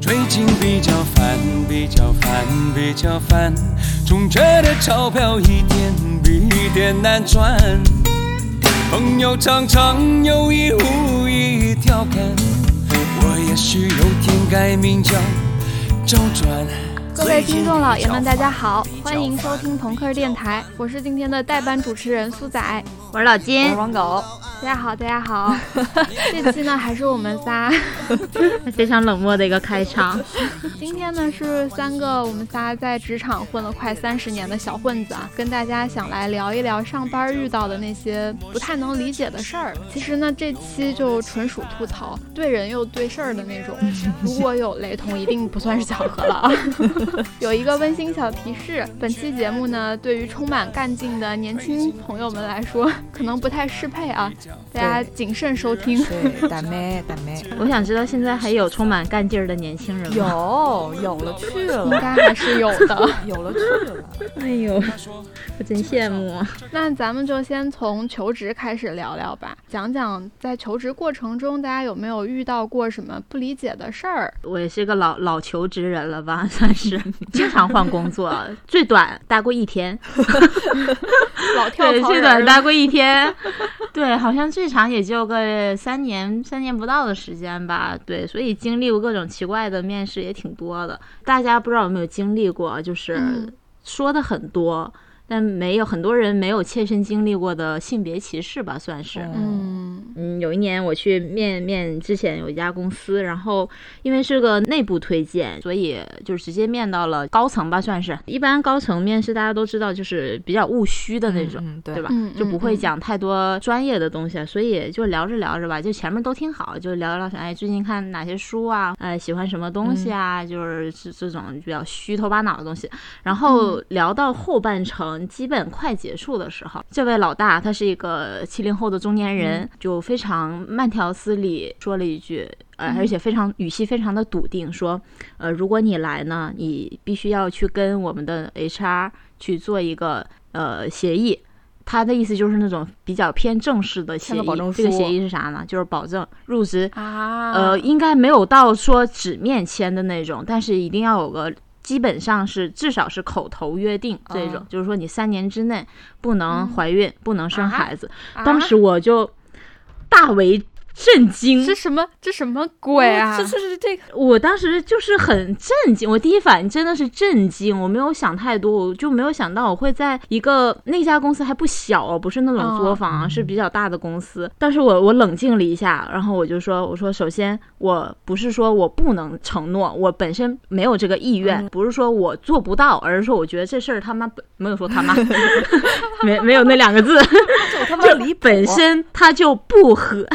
最近比较烦，比较烦，比较烦，总觉得钞票一点比一点难赚。朋友常常有意无意调侃，我也许有天改名叫周转。各位听众老爷们，大家好，欢迎收听朋克电台，我是今天的代班主持人苏仔，我是老金，我是王狗。大家好，大家好，这期呢还是我们仨，非常冷漠的一个开场。今天呢是三个我们仨在职场混了快三十年的小混子啊，跟大家想来聊一聊上班遇到的那些不太能理解的事儿。其实呢这期就纯属吐槽，对人又对事儿的那种。如果有雷同，一定不算是巧合了啊。有一个温馨小提示，本期节目呢对于充满干劲的年轻朋友们来说，可能不太适配啊。大家谨慎收听。对，大妹，大妹，我想知道现在还有充满干劲儿的年轻人吗？有，有了去了，应该还是有的，有了去了。哎呦，我真羡慕。那咱们就先从求职开始聊聊吧，讲讲在求职过程中，大家有没有遇到过什么不理解的事儿？我也是个老老求职人了吧，算是经常换工作，最短待过一天。老跳对，最短待过一天。对，好像最长也就个三年，三年不到的时间吧。对，所以经历过各种奇怪的面试也挺多的。大家不知道有没有经历过，就是说的很多。但没有很多人没有切身经历过的性别歧视吧，算是。嗯嗯，有一年我去面面之前有一家公司，然后因为是个内部推荐，所以就直接面到了高层吧，算是。一般高层面试大家都知道，就是比较务虚的那种，对吧？就不会讲太多专业的东西，所以就聊着聊着吧，就前面都挺好，就聊聊哎最近看哪些书啊，哎喜欢什么东西啊，就是这这种比较虚头巴脑的东西。然后聊到后半程。基本快结束的时候，这位老大他是一个七零后的中年人，就非常慢条斯理说了一句，呃，而且非常语气非常的笃定，说，呃，如果你来呢，你必须要去跟我们的 HR 去做一个呃协议。他的意思就是那种比较偏正式的协议。这个协议是啥呢？就是保证入职啊，呃，应该没有到说纸面签的那种，但是一定要有个。基本上是至少是口头约定这种，就是说你三年之内不能怀孕，不能生孩子。当时我就大为。震惊！这什么？这什么鬼啊？这这是这个，我当时就是很震惊。我第一反应真的是震惊，我没有想太多，我就没有想到我会在一个那家公司还不小，不是那种作坊，是比较大的公司。但是我我冷静了一下，然后我就说，我说首先我不是说我不能承诺，我本身没有这个意愿，不是说我做不到，而是说我觉得这事儿他妈 没有说他妈，没没有那两个字，就离本身他就不合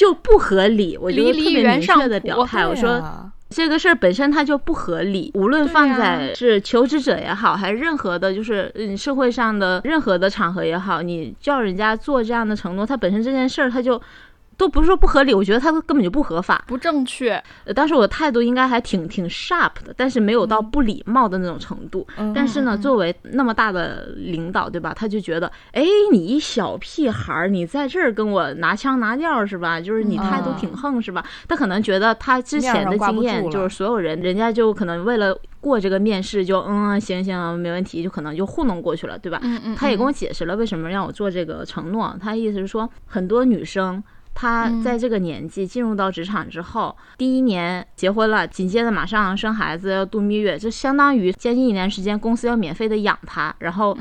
就。不合理，我就特别明确的表态，我说这个事儿本身它就不合理，无论放在是求职者也好，还是任何的，就是嗯社会上的任何的场合也好，你叫人家做这样的承诺，它本身这件事儿它就。都不是说不合理，我觉得他根本就不合法、不正确。当时我的态度应该还挺挺 sharp 的，但是没有到不礼貌的那种程度。但是呢，作为那么大的领导，对吧？他就觉得，哎，你一小屁孩儿，你在这儿跟我拿腔拿调是吧？就是你态度挺横是吧？他可能觉得他之前的经验，就是所有人，人家就可能为了过这个面试，就嗯行行没问题，就可能就糊弄过去了，对吧？嗯嗯。他也跟我解释了为什么让我做这个承诺，他意思是说，很多女生。他在这个年纪进入到职场之后，第一年结婚了，紧接着马上生孩子要度蜜月，就相当于将近一年时间，公司要免费的养他，然后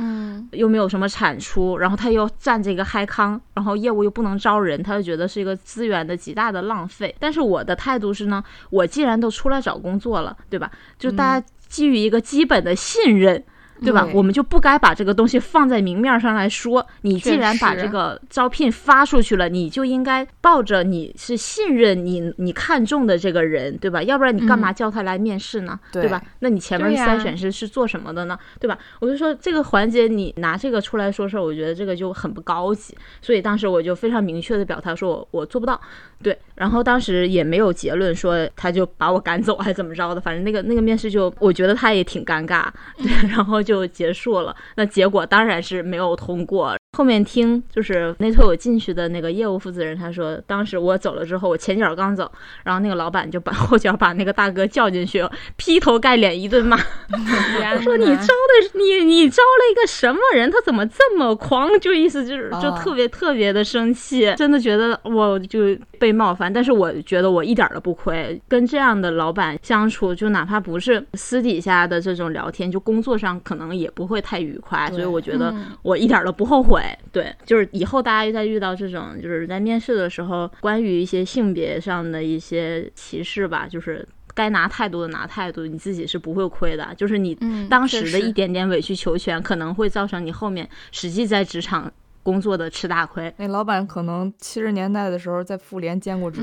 又没有什么产出，然后他又占这个嗨康，然后业务又不能招人，他就觉得是一个资源的极大的浪费。但是我的态度是呢，我既然都出来找工作了，对吧？就大家基于一个基本的信任。对吧？我们就不该把这个东西放在明面上来说。你既然把这个招聘发出去了，你就应该抱着你是信任你、你看中的这个人，对吧？要不然你干嘛叫他来面试呢？对吧？那你前面筛选是是做什么的呢？对吧？我就说这个环节你拿这个出来说事儿，我觉得这个就很不高级。所以当时我就非常明确的表态说，我我做不到。对，然后当时也没有结论说他就把我赶走还是怎么着的，反正那个那个面试就我觉得他也挺尴尬。对，然后。就结束了。那结果当然是没有通过。后面听就是那推我进去的那个业务负责人，他说当时我走了之后，我前脚刚走，然后那个老板就把 后脚把那个大哥叫进去，劈头盖脸一顿骂，他说你招的你你招了一个什么人？他怎么这么狂？就意思就是就特别特别的生气，真的觉得我就被冒犯。但是我觉得我一点都不亏，跟这样的老板相处，就哪怕不是私底下的这种聊天，就工作上可能也不会太愉快。所以我觉得我一点都不后悔。对，就是以后大家再遇到这种，就是在面试的时候，关于一些性别上的一些歧视吧，就是该拿态度的拿态度，你自己是不会亏的。就是你当时的一点点委曲求全，可能会造成你后面实际在职场工作的吃大亏。那老板可能七十年代的时候在妇联兼过职。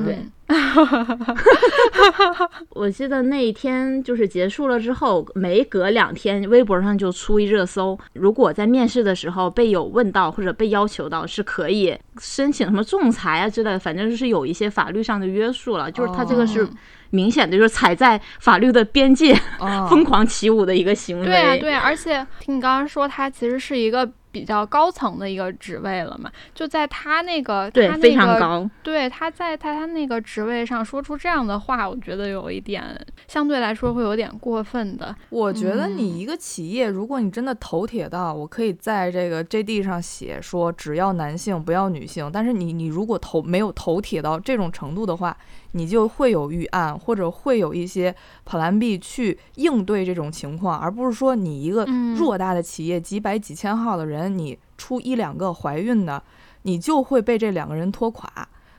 我记得那一天就是结束了之后，没隔两天，微博上就出一热搜。如果在面试的时候被有问到或者被要求到，是可以申请什么仲裁啊之类的，反正就是有一些法律上的约束了。就是他这个是明显的，就是踩在法律的边界，疯狂起舞的一个行为。对啊，对啊，而且听你刚刚说，他其实是一个比较高层的一个职位了嘛，就在他那个对非常高，对他在他他那个职位上说出。这样的话，我觉得有一点相对来说会有点过分的。我觉得你一个企业，如果你真的头铁到，我可以在这个 JD 上写说只要男性不要女性。但是你你如果头没有头铁到这种程度的话，你就会有预案或者会有一些 Plan B 去应对这种情况，而不是说你一个偌大的企业几百几千号的人，你出一两个怀孕的，你就会被这两个人拖垮。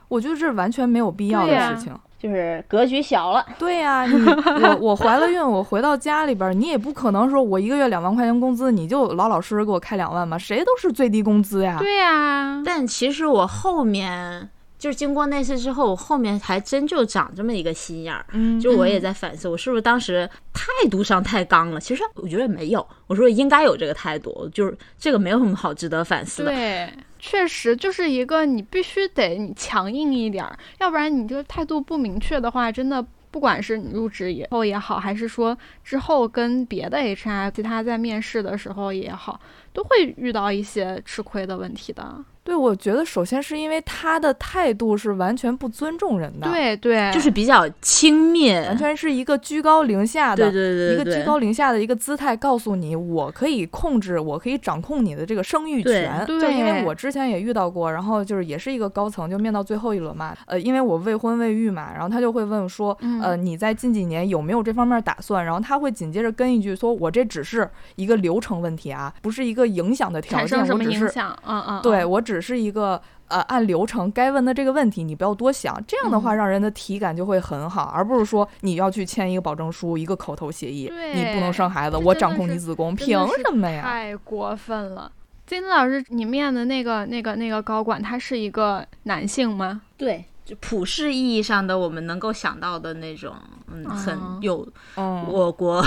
我觉得这是完全没有必要的事情。就是格局小了，对呀，你我我怀了孕，我回到家里边，你也不可能说我一个月两万块钱工资，你就老老实实给我开两万吧？谁都是最低工资呀。对呀，但其实我后面就是经过那次之后，我后面还真就长这么一个心眼儿。嗯，就我也在反思，我是不是当时态度上太刚了？其实我觉得没有，我说应该有这个态度，就是这个没有什么好值得反思的。对。确实就是一个你必须得你强硬一点儿，要不然你这个态度不明确的话，真的不管是你入职以后也好，还是说之后跟别的 HR 其他在面试的时候也好，都会遇到一些吃亏的问题的。对，我觉得首先是因为他的态度是完全不尊重人的，对对，就是比较轻蔑，完全是一个居高临下的，对对对，一个居高临下的一个姿态，告诉你我可以控制，我可以掌控你的这个生育权。对，就因为我之前也遇到过，然后就是也是一个高层，就面到最后一轮嘛，呃，因为我未婚未育嘛，然后他就会问说，呃，你在近几年有没有这方面打算？然后他会紧接着跟一句说，我这只是一个流程问题啊，不是一个影响的条件，我只是，嗯嗯，对我只是一个。呃，按流程该问的这个问题，你不要多想，这样的话让人的体感就会很好，而不是说你要去签一个保证书、一个口头协议，你不能生孩子，我掌控你子宫，凭什么呀？太过分了！金子老师，你面的那个、那个、那个高管，他是一个男性吗？对，就普世意义上的我们能够想到的那种，嗯，很有我国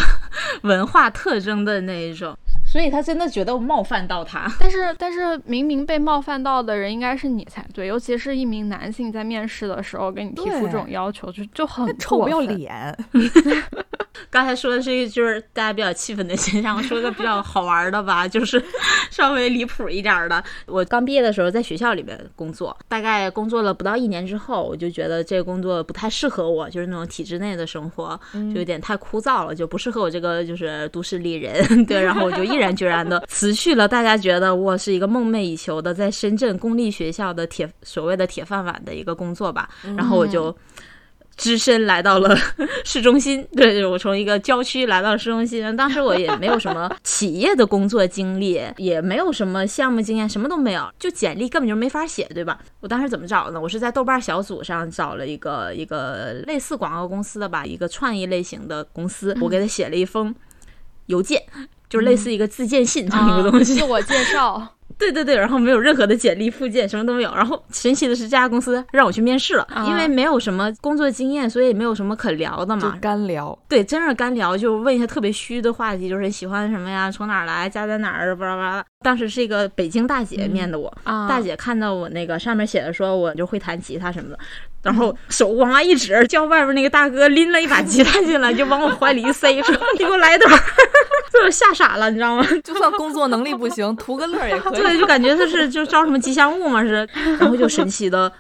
文化特征的那一种。所以他真的觉得冒犯到他，但是但是明明被冒犯到的人应该是你才对，尤其是一名男性在面试的时候给你提出这种要求，就就很臭不要脸。刚才说的是就是大家比较气愤的现象，我说个比较好玩的吧，就是稍微离谱一点的。我刚毕业的时候在学校里面工作，大概工作了不到一年之后，我就觉得这个工作不太适合我，就是那种体制内的生活，就有点太枯燥了，就不适合我这个就是都市丽人。对，然后我就。毅然决然的辞去了，大家觉得我是一个梦寐以求的，在深圳公立学校的铁所谓的铁饭碗的一个工作吧。然后我就只身来到了 市中心。对，我从一个郊区来到了市中心。当时我也没有什么 企业的工作经历，也没有什么项目经验，什么都没有，就简历根本就没法写，对吧？我当时怎么找呢？我是在豆瓣小组上找了一个一个类似广告公司的吧，一个创意类型的公司，我给他写了一封邮件。就是类似一个自荐信这么一个东西，自我介绍。对对对，然后没有任何的简历附件，什么都没有。然后神奇的是，这家公司让我去面试了，因为没有什么工作经验，所以没有什么可聊的嘛，干聊。对，真是干聊，就问一些特别虚的话题，就是喜欢什么呀，从哪儿来，家在哪儿，巴拉巴拉。当时是一个北京大姐面的我，大姐看到我那个上面写的说我就会弹吉他什么的，然后手往外一指，叫外边那个大哥拎了一把吉他进来，就往我怀里一塞，说：“ 你给我来段。”被我吓傻了，你知道吗？就算工作能力不行，图个乐也可以。对，就感觉他是就招什么吉祥物嘛是，然后就神奇的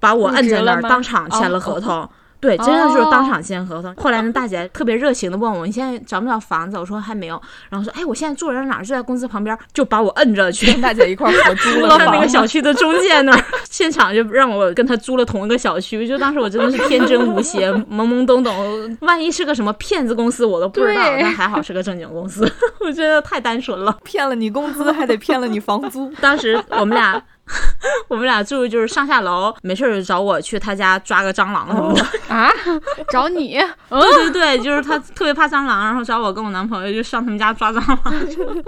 把我摁在那儿，当场签了合同。对，真的就是当场签合同。后来那大姐特别热情的问我：“你现在找不找房子？”我说还没有。然后说：“哎，我现在住在哪儿？就在公司旁边。”就把我摁着去跟大姐一块合租了 那个小区的中介那儿，现场就让我跟他租了同一个小区。就当时我真的是天真无邪、懵懵懂懂，万一是个什么骗子公司我都不知道。但还好是个正经公司，我觉得太单纯了，骗了你工资还得骗了你房租。当时我们俩。我们俩住就是上下楼，没事就找我去他家抓个蟑螂什么的啊？找你？对对对，就是他特别怕蟑螂，然后找我跟我男朋友就上他们家抓蟑螂，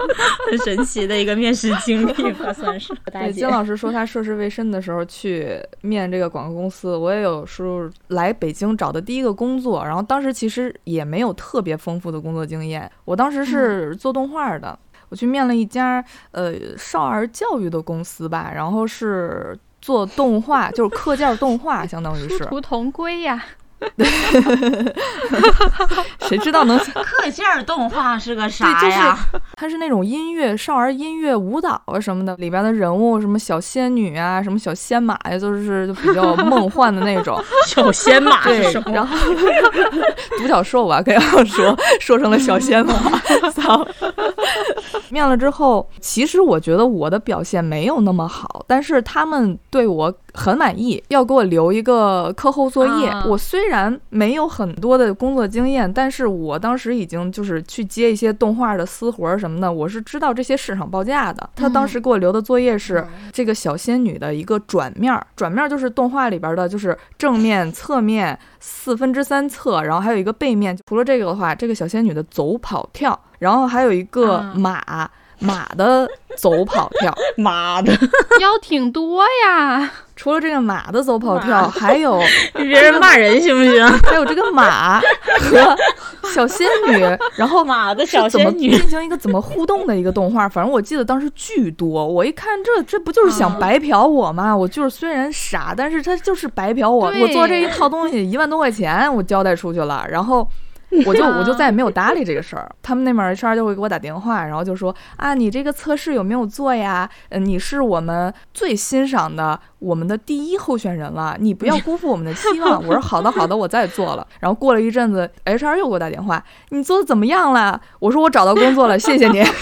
很神奇的一个面试经历吧，算是。对，金老师说他涉世未深的时候去面这个广告公司，我也有时候来北京找的第一个工作，然后当时其实也没有特别丰富的工作经验，我当时是做动画的。我去面了一家呃少儿教育的公司吧，然后是做动画，就是课件动画，相当于是。殊途同归呀。谁知道能 课件动画是个啥呀？它是那种音乐少儿音乐舞蹈啊什么的，里边的人物什么小仙女啊，什么小仙马呀，就是就比较梦幻的那种。小仙马对，然后独角兽吧，可要说说成了小仙马。操！面了之后，其实我觉得我的表现没有那么好，但是他们对我。很满意，要给我留一个课后作业。我虽然没有很多的工作经验，但是我当时已经就是去接一些动画的私活什么的，我是知道这些市场报价的。他当时给我留的作业是这个小仙女的一个转面，转面就是动画里边的，就是正面、侧面、四分之三侧，然后还有一个背面。除了这个的话，这个小仙女的走跑跳，然后还有一个马。马的走跑跳，马的 腰挺多呀。除了这个马的走跑跳，还有 别人骂人行不行？还有这个马和小仙女，然后马的小仙女进行一个怎么互动的一个动画。反正我记得当时巨多，我一看这这不就是想白嫖我吗？我就是虽然傻，但是他就是白嫖我。我做这一套东西一万多块钱，我交代出去了，然后。我就我就再也没有搭理这个事儿。他们那边 HR 就会给我打电话，然后就说啊，你这个测试有没有做呀？嗯，你是我们最欣赏的我们的第一候选人了，你不要辜负我们的期望。我说好的好的，我再做了。然后过了一阵子，HR 又给我打电话，你做的怎么样了？我说我找到工作了，谢谢您。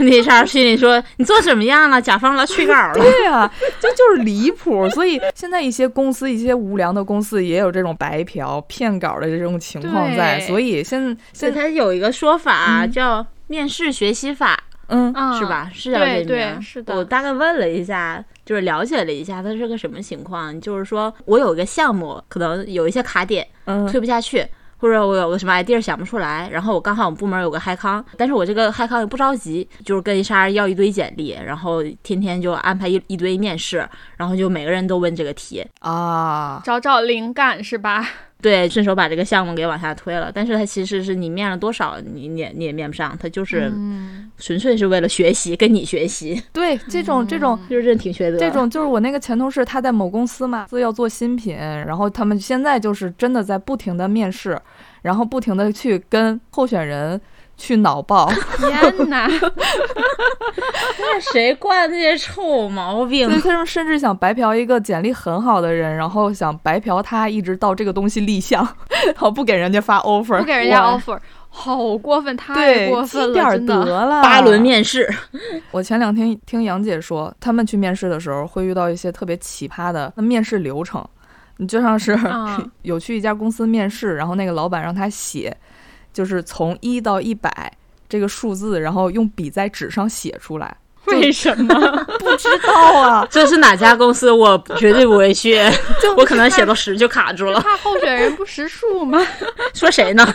那啥心里说你做怎么样了？甲方来催稿了。对呀，这就是离谱。所以现在一些公司，一些无良的公司也有这种白嫖骗稿的这种情况在。所以现现在有一个说法叫面试学习法，嗯，是吧？是叫这名。是的。我大概问了一下，就是了解了一下，它是个什么情况？就是说我有一个项目，可能有一些卡点，嗯，推不下去。或者我有个什么 idea 想不出来，然后我刚好我们部门有个嗨康，但是我这个嗨康也不着急，就是跟 HR 要一堆简历，然后天天就安排一一堆面试，然后就每个人都问这个题啊，找找灵感是吧？对，顺手把这个项目给往下推了。但是它其实是你面了多少，你你你也面不上，它就是纯粹是为了学习，跟你学习。对，这种这种就是挺缺德。这种就是我那个前同事，他在某公司嘛，要做新品，然后他们现在就是真的在不停的面试。然后不停的去跟候选人去脑爆，天哪！那谁惯这些臭毛病？所以他们甚至想白嫖一个简历很好的人，然后想白嫖他一直到这个东西立项，好不给人家发 offer，不给人家 offer，好过分，太过分了，点得了。八轮面试，我前两天听杨姐说，他们去面试的时候会遇到一些特别奇葩的面试流程。你就像是 有去一家公司面试，然后那个老板让他写，就是从一到一百这个数字，然后用笔在纸上写出来。为什么？不知道啊。这是哪家公司？我绝对不会去。我可能写到十就卡住了。怕候选人不识数吗？说谁呢？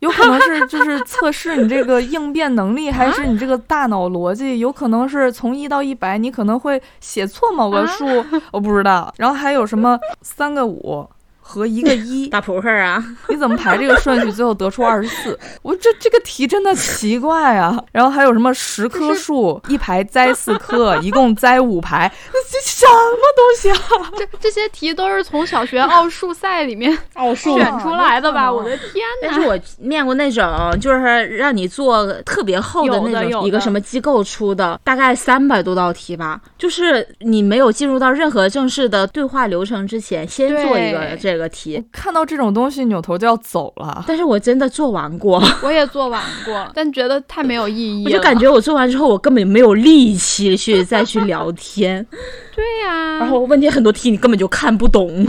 有可能是就是测试你这个应变能力，还是你这个大脑逻辑？有可能是从一到一百，你可能会写错某个数，我不知道。然后还有什么三个五和一个 一，打扑克啊？你怎么排这个顺序，最后得出二十四？我这这个题真的奇怪啊！然后还有什么十棵树，一排栽四棵，一共栽五排，这什么东西啊？这这些题都是从小学奥数赛里面奥数选出来的吧？我的天哪！但是我面过那种，就是让你做特别厚的那种，一个什么机构出的，大概三百多道题吧。就是你没有进入到任何正式的对话流程之前，先做一个这个题。看到这种东西，扭头就要走了。但是我真的做完过，我也做完过，但觉得太没有意义。我就感觉我做完之后，我根本没有力气去 再去聊天。对呀，然后问题很多题你根本就看不懂。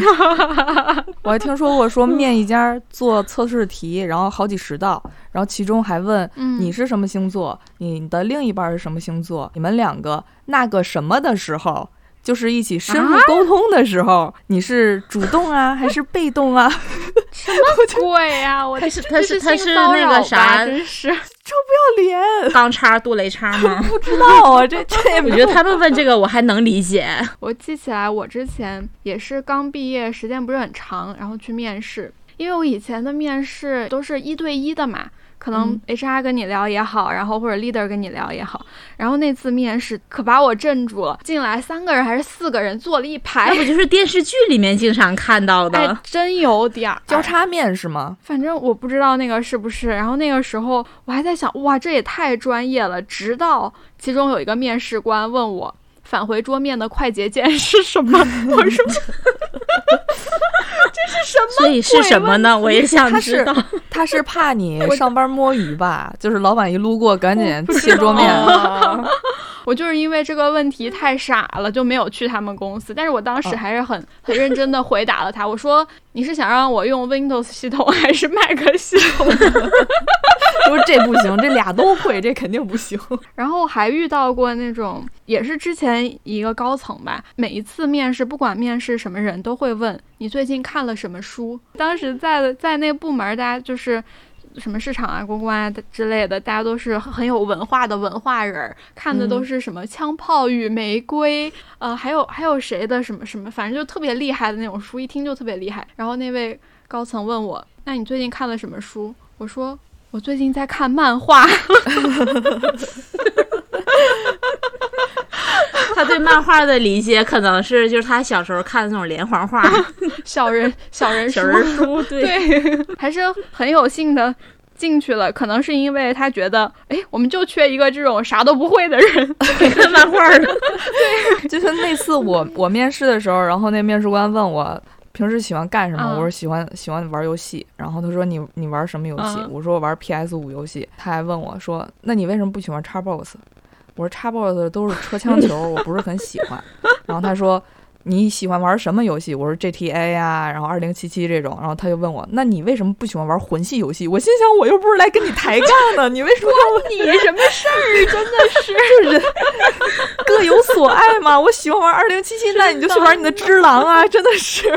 我还听说过说面一家做测试题，然后好几十道，然后其中还问你是什么星座，你的另一半是什么星座，你们两个那个什么的时候。就是一起深入沟通的时候，你是主动啊 还是被动啊？什么 鬼呀！我他是他是他是那个啥？真是臭不要脸！钢叉杜雷叉吗？不知道啊，这这我觉得他们问这个我还能理解。我记起来，我之前也是刚毕业，时间不是很长，然后去面试，因为我以前的面试都是一对一的嘛。可能 HR 跟你聊也好，然后或者 leader 跟你聊也好，然后那次面试可把我镇住了。进来三个人还是四个人坐了一排，那不就是电视剧里面经常看到的？哎，真有点儿交叉面是吗？反正我不知道那个是不是。然后那个时候我还在想，哇，这也太专业了。直到其中有一个面试官问我。返回桌面的快捷键是什么？我说，这是什么？所以是什么呢？我也想知道。他是怕你 上班摸鱼吧？就是老板一路过，赶紧切桌面。我就是因为这个问题太傻了，就没有去他们公司。但是我当时还是很很认真的回答了他。我说：“你是想让我用 Windows 系统还是 Mac 系统？” 说这不行，这俩都会，这肯定不行。然后还遇到过那种，也是之前一个高层吧。每一次面试，不管面试什么人都会问你最近看了什么书。当时在在那部门，大家就是。什么市场啊、公关啊之类的，大家都是很有文化的文化人，看的都是什么《枪炮与玫瑰》呃，还有还有谁的什么什么，反正就特别厉害的那种书，一听就特别厉害。然后那位高层问我：“那你最近看了什么书？”我说：“我最近在看漫画。”他对漫画的理解可能是就是他小时候看的那种连环画，小人小人小人书，对，还是很有幸的进去了。可能是因为他觉得，哎，我们就缺一个这种啥都不会的人看漫画的。对，就是那次我我面试的时候，然后那面试官问我平时喜欢干什么，我说喜欢喜欢玩游戏。然后他说你你玩什么游戏？我说我玩 PS 五游戏。他还问我说，那你为什么不喜欢 Xbox？我说叉 box 都是车枪球，我不是很喜欢。然后他说你喜欢玩什么游戏？我说 GTA 呀，然后二零七七这种。然后他就问我，那你为什么不喜欢玩魂系游戏？我心想，我又不是来跟你抬杠的，你为什么关你什么事儿？真的是，就是各有所爱嘛。我喜欢玩二零七七，那你就去玩你的只狼啊！真的是。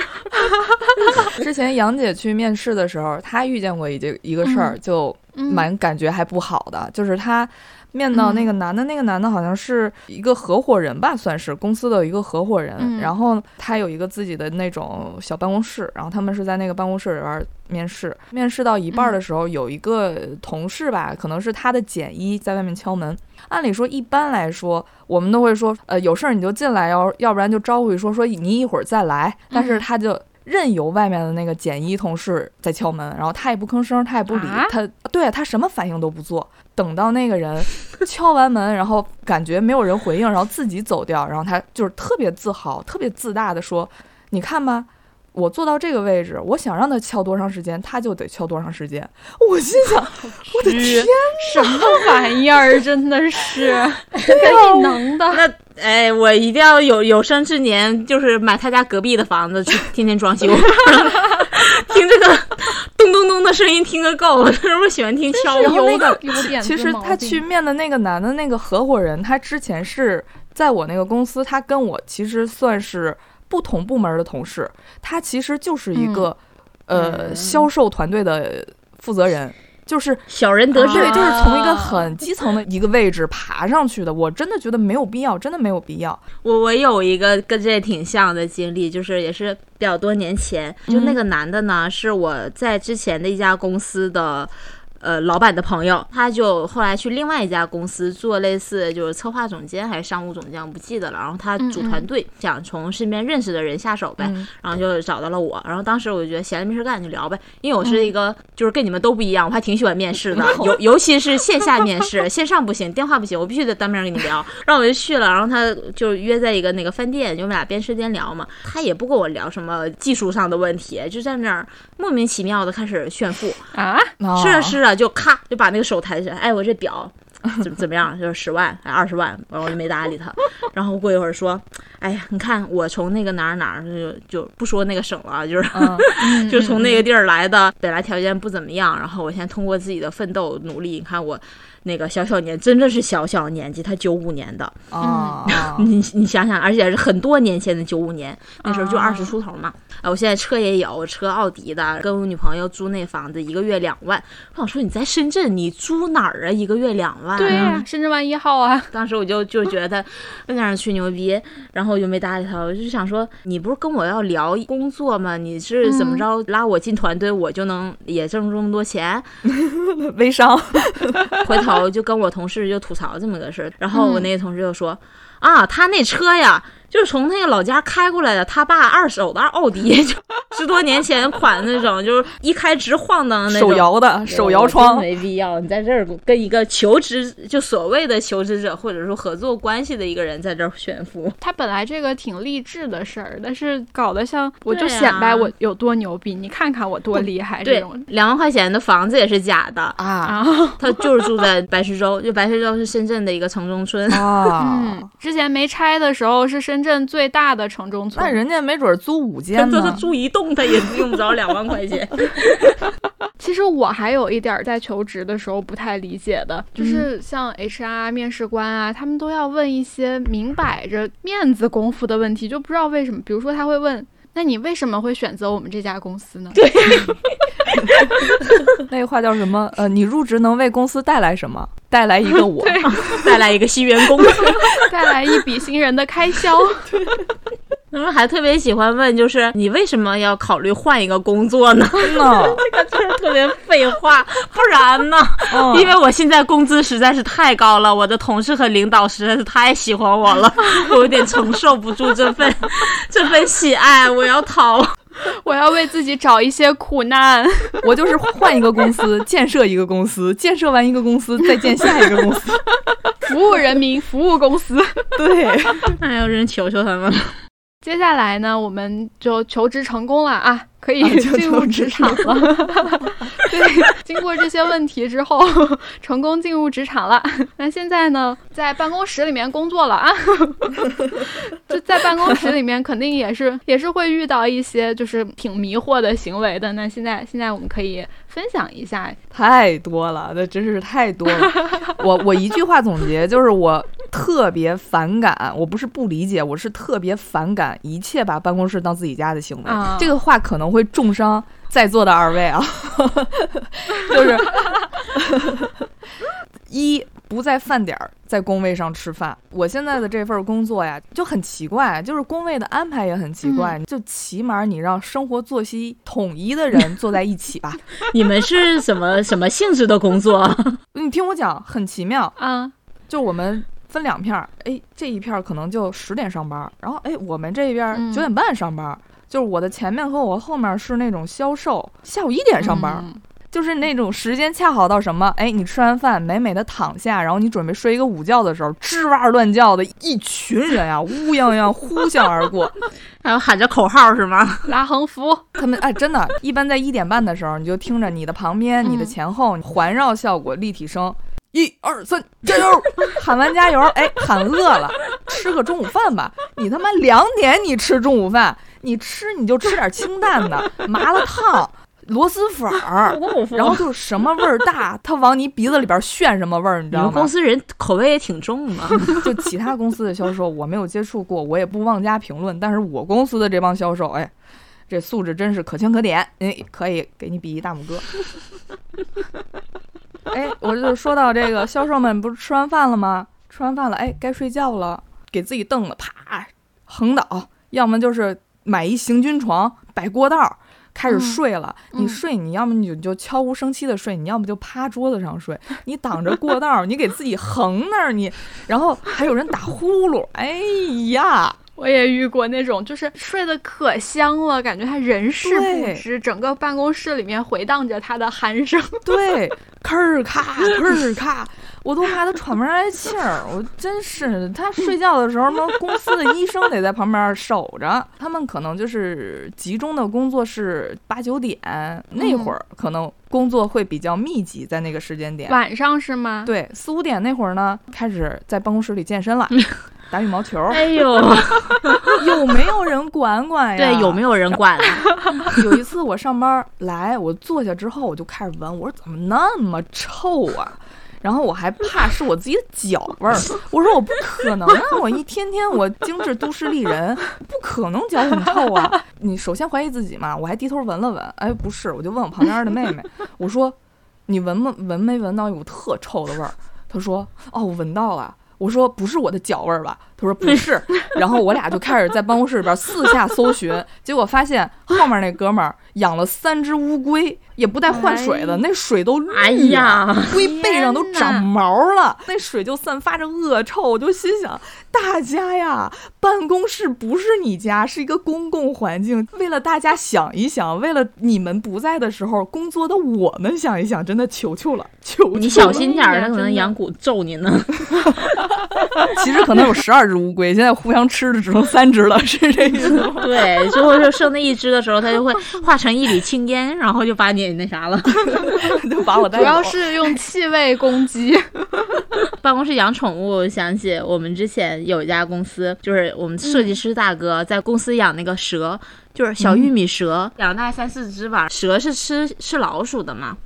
之前杨姐去面试的时候，她遇见过一件一个事儿，就蛮感觉还不好的，就是她。面到那个男的，那个男的好像是一个合伙人吧，算是公司的一个合伙人。然后他有一个自己的那种小办公室，然后他们是在那个办公室里边面试。面试到一半的时候，有一个同事吧，可能是他的简一在外面敲门。按理说，一般来说，我们都会说，呃，有事儿你就进来，要要不然就招呼一说说你一会儿再来。但是他就。任由外面的那个简一同事在敲门，然后他也不吭声，他也不理他，对他什么反应都不做。等到那个人 敲完门，然后感觉没有人回应，然后自己走掉，然后他就是特别自豪、特别自大的说：“你看吧。”我坐到这个位置，我想让他敲多长时间，他就得敲多长时间。我心想，我的天，什么玩意儿？真的是，你能的。那哎，我一定要有有生之年，就是买他家隔壁的房子去天天装修，听这个咚咚咚的声音，听个够。他是不是喜欢听敲油的？其实他去面的那个男的那个合伙人，他之前是在我那个公司，他跟我其实算是。不同部门的同事，他其实就是一个，呃，销售团队的负责人。就是小人得志，对，就是从一个很基层的一个位置爬上去的。我真的觉得没有必要，真的没有必要。我我有一个跟这挺像的经历，就是也是比较多年前，就那个男的呢，是我在之前的一家公司的。呃，老板的朋友，他就后来去另外一家公司做类似就是策划总监还是商务总监，我不记得了。然后他组团队，想从身边认识的人下手呗，然后就找到了我。然后当时我就觉得闲着没事干就聊呗，因为我是一个就是跟你们都不一样，我还挺喜欢面试的，尤尤其是线下面试，线上不行，电话不行，我必须得当面跟你聊。然后我就去了，然后他就约在一个那个饭店，就我们俩边吃边聊嘛。他也不跟我聊什么技术上的问题，就在那儿莫名其妙的开始炫富啊，是啊是啊。就咔就把那个手抬起来，哎，我这表怎么怎么样？就是十万哎二十万，然后我就没搭理他。然后过一会儿说，哎呀，你看我从那个哪儿哪儿就就不说那个省了，就是 就从那个地儿来的，本来条件不怎么样，然后我现在通过自己的奋斗努力，你看我。那个小小年真的是小小年纪，他九五年的啊，你你想想，而且是很多年前的九五年，那时候就二十出头嘛。啊，我现在车也有，车奥迪的，跟我女朋友租那房子一个月两万。我想说你在深圳，你租哪儿啊？一个月两万？对呀，深圳湾一号啊。当时我就就觉得在那儿吹牛逼，然后我就没搭理他。我就想说，你不是跟我要聊工作吗？你是怎么着拉我进团队，我就能也挣这么多钱？微商，回头。就跟我同事就吐槽这么个事儿，然后我那个同事就说，啊，他那车呀。就是从那个老家开过来的，他爸二手的奥迪，就十多年前款那种，就是一开直晃荡那种。手摇的，手摇窗。没必要，你在这儿跟一个求职，就所谓的求职者或者说合作关系的一个人在这儿炫富。他本来这个挺励志的事儿，但是搞得像我就显摆我有多牛逼，你看看我多厉害。这种两万块钱的房子也是假的啊！他就是住在白石洲，就白石洲是深圳的一个城中村啊。嗯，之前没拆的时候是深。深圳最大的城中村，那人家没准租五间呢。他租一栋，他也用不着两万块钱。其实我还有一点在求职的时候不太理解的，就是像 HR 面试官啊，他们都要问一些明摆着面子功夫的问题，就不知道为什么。比如说他会问。那你为什么会选择我们这家公司呢？对，那个话叫什么？呃，你入职能为公司带来什么？带来一个我 带来一个新员工，带来一笔新人的开销。他们还特别喜欢问，就是你为什么要考虑换一个工作呢？这个 就是特别废话，不然呢？因为我现在工资实在是太高了，我的同事和领导实在是太喜欢我了，我有点承受不住这份这份喜爱，我要逃，我要为自己找一些苦难。我就是换一个公司，建设一个公司，建设完一个公司，再建下一个公司，服务人民，服务公司。对，哎有人求求他们了。接下来呢，我们就求职成功了啊，可以进入职场了。对，经过这些问题之后，成功进入职场了。那现在呢，在办公室里面工作了啊。就在办公室里面，肯定也是也是会遇到一些就是挺迷惑的行为的。那现在现在我们可以分享一下，太多了，那真是太多了。我我一句话总结就是我。特别反感，我不是不理解，我是特别反感一切把办公室当自己家的行为。这个话可能会重伤在座的二位啊，就是 一不在饭点儿在工位上吃饭。我现在的这份工作呀就很奇怪，就是工位的安排也很奇怪，就起码你让生活作息统一的人坐在一起吧。你们是什么什么性质的工作？你听我讲，很奇妙啊，就我们。分两片儿，哎，这一片儿可能就十点上班，然后哎，我们这边九点半上班，就是我的前面和我后面是那种销售，下午一点上班，就是那种时间恰好到什么，哎，你吃完饭美美的躺下，然后你准备睡一个午觉的时候，吱哇乱叫的一群人啊，乌泱泱呼啸而过，还有喊着口号是吗？拉横幅，他们哎，真的，一般在一点半的时候，你就听着你的旁边、你的前后环绕效果立体声。一二三，加油！喊完加油，哎，喊饿了，吃个中午饭吧。你他妈两点你吃中午饭，你吃你就吃点清淡的，麻辣烫、螺蛳粉儿，然后就是什么味儿大，他往你鼻子里边炫什么味儿，你知道吗？公司人口味也挺重嘛。就其他公司的销售我没有接触过，我也不妄加评论。但是我公司的这帮销售，哎，这素质真是可圈可点，哎，可以给你比一大拇哥。哎，我就说到这个销售们不是吃完饭了吗？吃完饭了，哎，该睡觉了，给自己凳子啪横倒，要么就是买一行军床摆过道。开始睡了，你睡，你要么你就就悄无声息的睡，你要么就趴桌子上睡，你挡着过道，你给自己横那儿，你，然后还有人打呼噜，哎呀，我也遇过那种，就是睡得可香了，感觉他人事不知，整个办公室里面回荡着他的鼾声，对，吭儿咔，吭儿咔。我都怕他喘不上来气儿，我真是他睡觉的时候，那公司的医生得在旁边守着。他们可能就是集中的工作是八九点那会儿，可能工作会比较密集，在那个时间点。晚上是吗？对，四五点那会儿呢，开始在办公室里健身了，打羽毛球。哎呦，有没有人管管呀？对，有没有人管？有一次我上班来，我坐下之后我就开始闻，我说怎么那么臭啊？然后我还怕是我自己的脚味儿，我说我不可能啊，我一天天我精致都市丽人，不可能脚很臭啊。你首先怀疑自己嘛，我还低头闻了闻，哎，不是，我就问我旁边的妹妹，我说你闻没闻没闻到一股特臭的味儿？她说哦，我闻到了。我说不是我的脚味儿吧？他说不是。然后我俩就开始在办公室里边四下搜寻，结果发现后面那哥们儿养了三只乌龟，也不带换水的，那水都绿呀，龟背上都长毛了，那水就散发着恶臭。我就心想，大家呀，办公室不是你家，是一个公共环境。为了大家想一想，为了你们不在的时候工作的我们想一想，真的求求了，求你小心点儿，他可能养蛊咒你呢。其实可能有十二只乌龟，现在互相吃的只剩三只了，是这意思吗？对，最后就剩那一只的时候，它就会化成一缕青烟，然后就把你那啥了，就把我带走。主要是用气味攻击。办公室养宠物，想起我们之前有一家公司，就是我们设计师大哥在公司养那个蛇，就是小玉米蛇，养大概三四只吧。蛇是吃吃老鼠的嘛，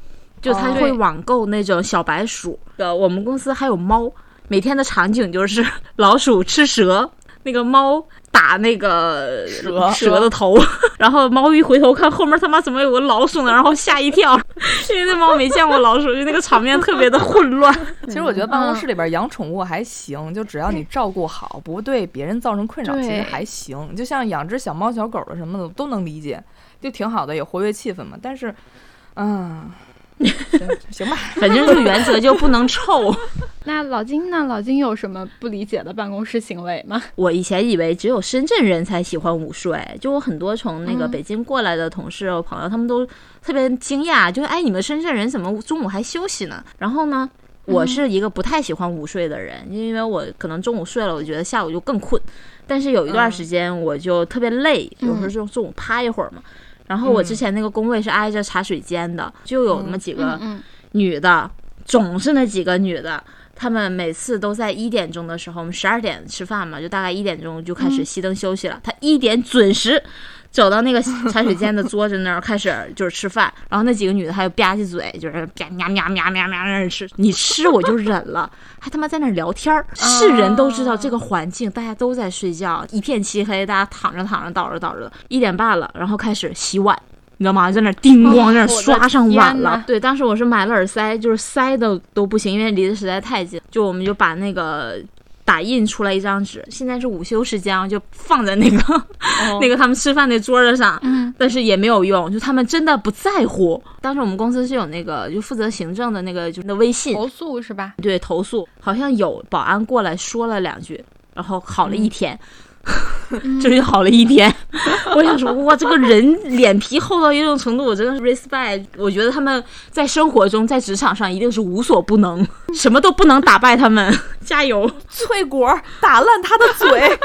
就他会网购那种小白鼠。呃，我们公司还有猫。每天的场景就是 老鼠吃蛇，那个猫打那个蛇蛇的头，然后猫一回头看后面他妈怎么有个老鼠呢？然后吓一跳，因为那猫没见过老鼠，就那个场面特别的混乱。其实我觉得办公室里边养宠物还行，就只要你照顾好，不对别人造成困扰，其实还行。就像养只小猫小狗的什么的都能理解，就挺好的，也活跃气氛嘛。但是，嗯。行吧，反正这个原则就不能臭。那老金呢？老金有什么不理解的办公室行为吗？我以前以为只有深圳人才喜欢午睡，就我很多从那个北京过来的同事朋友，他们都特别惊讶，就是哎，你们深圳人怎么中午还休息呢？然后呢，我是一个不太喜欢午睡的人，因为我可能中午睡了，我觉得下午就更困。但是有一段时间我就特别累，有时候就中午趴一会儿嘛。然后我之前那个工位是挨着茶水间的，就有那么几个女的，总是那几个女的，她们每次都在一点钟的时候，我们十二点吃饭嘛，就大概一点钟就开始熄灯休息了，她一点准时。走到那个 茶水间的桌子那儿，开始就是吃饭，然后那几个女的还有吧唧嘴，就是吧喵喵喵喵喵那吃。你吃我就忍了，还他妈在那聊天儿。是人都知道这个环境，大家都在睡觉，一片漆黑，大家躺着躺着，倒着倒着，一点半了，然后开始洗碗，你知道吗？在那叮咣在那刷上碗了。对，当时我是买了耳塞，就是塞的都不行，因为离得实在太近。就我们就把那个。打印出来一张纸，现在是午休时间，就放在那个 那个他们吃饭那桌子上，但是也没有用，就他们真的不在乎。当时我们公司是有那个就负责行政的那个就那微信投诉是吧？对，投诉好像有保安过来说了两句，然后好了一天。这 就好了一天，我想说，哇，这个人脸皮厚到一种程度，我真的是 respect。我觉得他们在生活中，在职场上一定是无所不能，什么都不能打败他们。加油，脆果打烂他的嘴。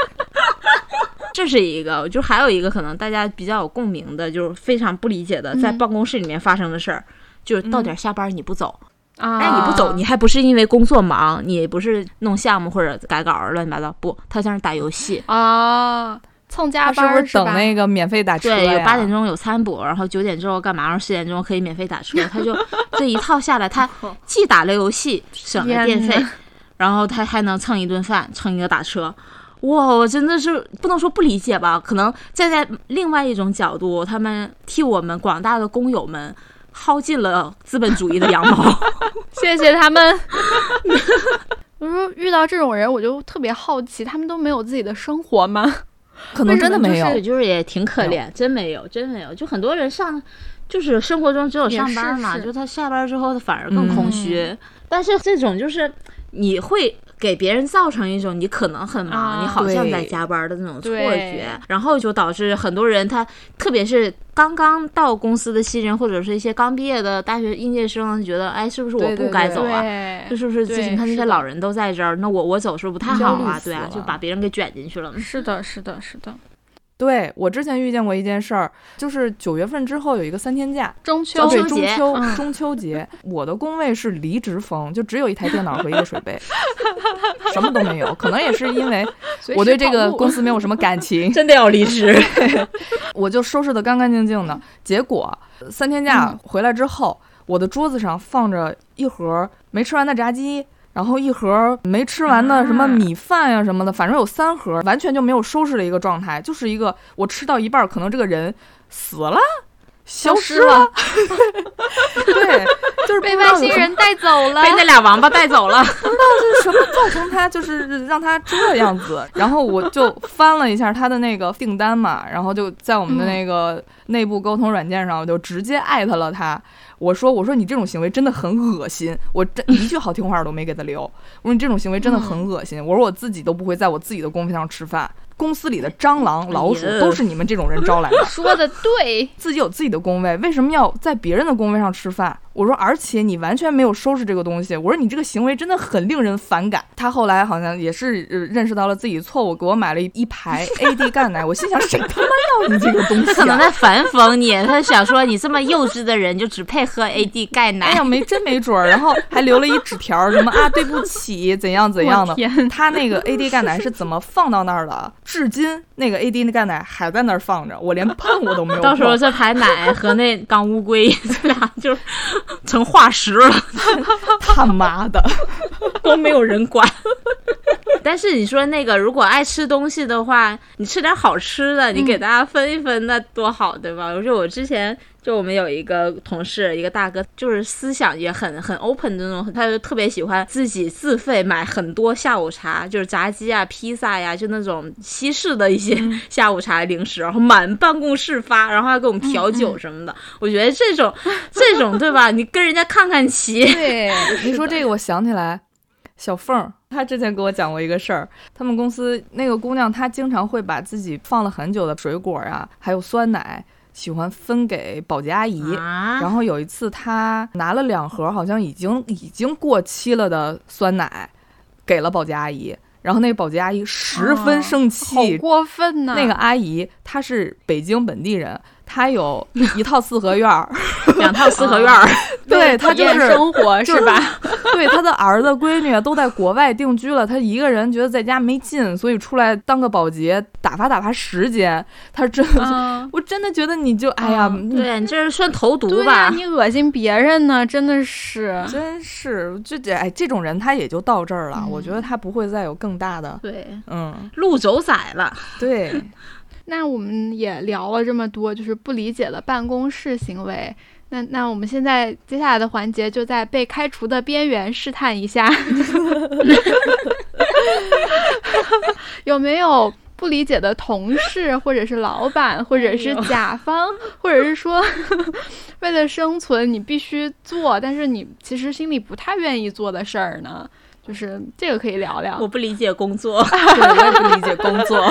这是一个，就还有一个可能大家比较有共鸣的，就是非常不理解的，在办公室里面发生的事儿，就是到点下班你不走。哎，你不走，你还不是因为工作忙，你不是弄项目或者改稿乱七八糟，不，他像是打游戏啊，蹭加班是等那个免费打车对，有八点钟有餐补，然后九点之后干嘛？然后十点钟可以免费打车，他就这一套下来，他 既打了游戏省了电费，然后他还能蹭一顿饭，蹭一个打车。哇，我真的是不能说不理解吧？可能站在另外一种角度，他们替我们广大的工友们。薅尽了资本主义的羊毛。谢谢他们。我说遇到这种人，我就特别好奇，他们都没有自己的生活吗？可能真的没有，对，就是也挺可怜，真没有，真没有。就很多人上，就是生活中只有上班嘛，就他下班之后，他反而更空虚。但是这种就是你会。给别人造成一种你可能很忙，你好像在加班的那种错觉，然后就导致很多人他，特别是刚刚到公司的新人，或者是一些刚毕业的大学应届生，觉得哎，是不是我不该走啊？就是不是最近看那些老人都在这儿，那我我走是不是不太好啊？对啊，就把别人给卷进去了。是的，是的，是的。对我之前遇见过一件事儿，就是九月份之后有一个三天假，中秋对中秋中秋节，我的工位是离职风，就只有一台电脑和一个水杯，什么都没有。可能也是因为 我对这个公司没有什么感情，真的要离职，我就收拾的干干净净的。结果三天假回来之后，我的桌子上放着一盒没吃完的炸鸡。然后一盒没吃完的什么米饭呀什么的，反正有三盒，完全就没有收拾的一个状态，就是一个我吃到一半，可能这个人死了，消失了，对，就是被外星人带走了，被那俩王八带走了，不知道是什么造成他就是让他这样子。然后我就翻了一下他的那个订单嘛，然后就在我们的那个内部沟通软件上，我就直接艾特了他。我说，我说你这种行为真的很恶心，我真一句好听话都没给他留。我说你这种行为真的很恶心。我说我自己都不会在我自己的公屏上吃饭。公司里的蟑螂、老鼠都是你们这种人招来的。说的对，自己有自己的工位，为什么要在别人的工位上吃饭？我说，而且你完全没有收拾这个东西。我说你这个行为真的很令人反感。他后来好像也是认识到了自己错误，给我买了一排 AD 钙奶。我心想，谁他妈要你这个东西？他可能在反讽你，他想说你这么幼稚的人就只配喝 AD 钙奶。哎呀，没真没准儿。然后还留了一纸条，什么啊，对不起，怎样怎样的。他那个 AD 钙奶是怎么放到那儿的？至今那个 AD 那钙奶还在那儿放着，我连碰我都没有。到时候这排奶和那缸乌龟，这俩就成化石了。他妈的，都没有人管。但是你说那个，如果爱吃东西的话，你吃点好吃的，你给大家分一分，那多好，对吧？我说我之前。就我们有一个同事，一个大哥，就是思想也很很 open 的那种，他就特别喜欢自己自费买很多下午茶，就是炸鸡啊、披萨呀，就那种西式的一些 下午茶零食，然后满办公室发，然后还给我们调酒什么的。我觉得这种这种对吧？你跟人家看看齐。对，你说这个，我想起来，小凤她之前给我讲过一个事儿，他们公司那个姑娘，她经常会把自己放了很久的水果啊，还有酸奶。喜欢分给保洁阿姨，然后有一次她拿了两盒好像已经已经过期了的酸奶，给了保洁阿姨，然后那个保洁阿姨十分生气，好过分呐！那个阿姨她是北京本地人。他有一套四合院儿，两套四合院儿，对他就是生活是吧？对，他的儿子闺女都在国外定居了，他一个人觉得在家没劲，所以出来当个保洁，打发打发时间。他真的，我真的觉得你就哎呀，对你这是算投毒吧？你恶心别人呢，真的是，真是，这这哎，这种人他也就到这儿了。我觉得他不会再有更大的，对，嗯，路走窄了，对。那我们也聊了这么多，就是不理解的办公室行为。那那我们现在接下来的环节就在被开除的边缘试探一下，有没有不理解的同事，或者是老板，或者是甲方，或者是说为了生存你必须做，但是你其实心里不太愿意做的事儿呢？就是这个可以聊聊。我不理解工作，对我也不理解工作，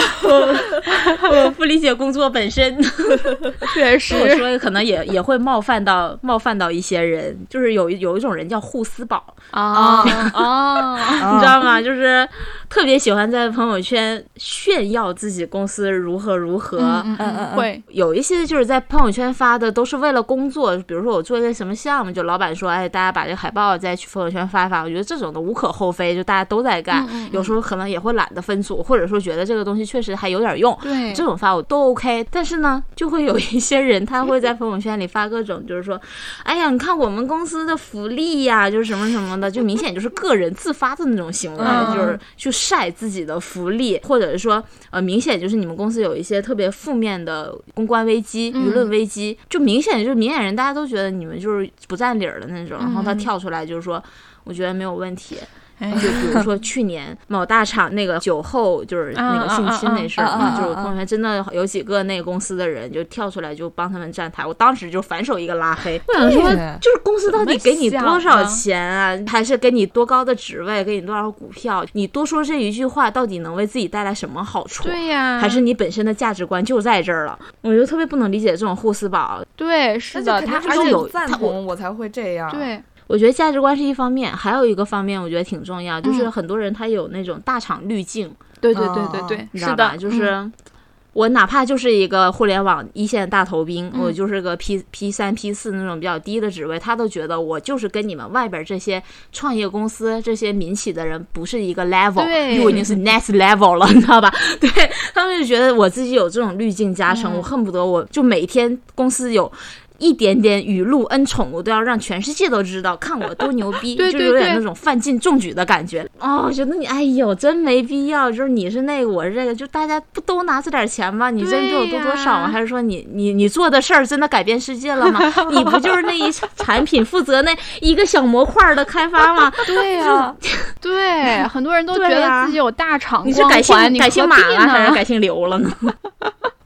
我不理解工作本身。确实，我说可能也也会冒犯到冒犯到一些人。就是有有一种人叫互撕宝啊啊，你知道吗？就是特别喜欢在朋友圈炫耀自己公司如何如何。嗯嗯，会有一些就是在朋友圈发的都是为了工作，比如说我做一个什么项目，就老板说，哎，大家把这个海报再去朋友圈发一发。我觉得这种的无可。厚非，就大家都在干。有时候可能也会懒得分组，或者说觉得这个东西确实还有点用。对，这种发我都 OK。但是呢，就会有一些人他会在 朋友圈里发各种，就是说，哎呀，你看我们公司的福利呀，就是什么什么的，就明显就是个人自发的那种行为，就是去晒自己的福利，或者是说，呃，明显就是你们公司有一些特别负面的公关危机、舆论危机，就明显就是明眼人大家都觉得你们就是不占理儿的那种，然后他跳出来就是说，我觉得没有问题。就比如说去年 某大厂那个酒后就是那个性侵那事儿嘛，就是我朋友圈真的有几个那个公司的人就跳出来就帮他们站台，我当时就反手一个拉黑。我想说，就是公司到底给你多少钱啊？还是给你多高的职位？给你多少股票？你多说这一句话到底能为自己带来什么好处？对呀，还是你本身的价值观就在这儿了？我就特别不能理解这种互撕宝。对，是的，他就是有赞同我才会这样。对。我觉得价值观是一方面，还有一个方面我觉得挺重要，就是很多人他有那种大厂滤镜。对对对对对，是的，就是我哪怕就是一个互联网一线大头兵，我就是个 P P 三 P 四那种比较低的职位，他都觉得我就是跟你们外边这些创业公司这些民企的人不是一个 level，因为我已经是 next level 了，你知道吧？对他们就觉得我自己有这种滤镜加成，我恨不得我就每天公司有。一点点雨露恩宠，我都要让全世界都知道，看我多牛逼，就有点那种范进中举的感觉。哦，我觉得你，哎呦，真没必要。就是你是那个，我是这个，就大家不都拿这点钱吗？你真比我多多少吗？还是说你你你做的事儿真的改变世界了吗？你不就是那一产品负责那一个小模块的开发吗？对呀，对，很多人都觉得自己有大厂你是改姓改姓马了还是改姓刘了呢？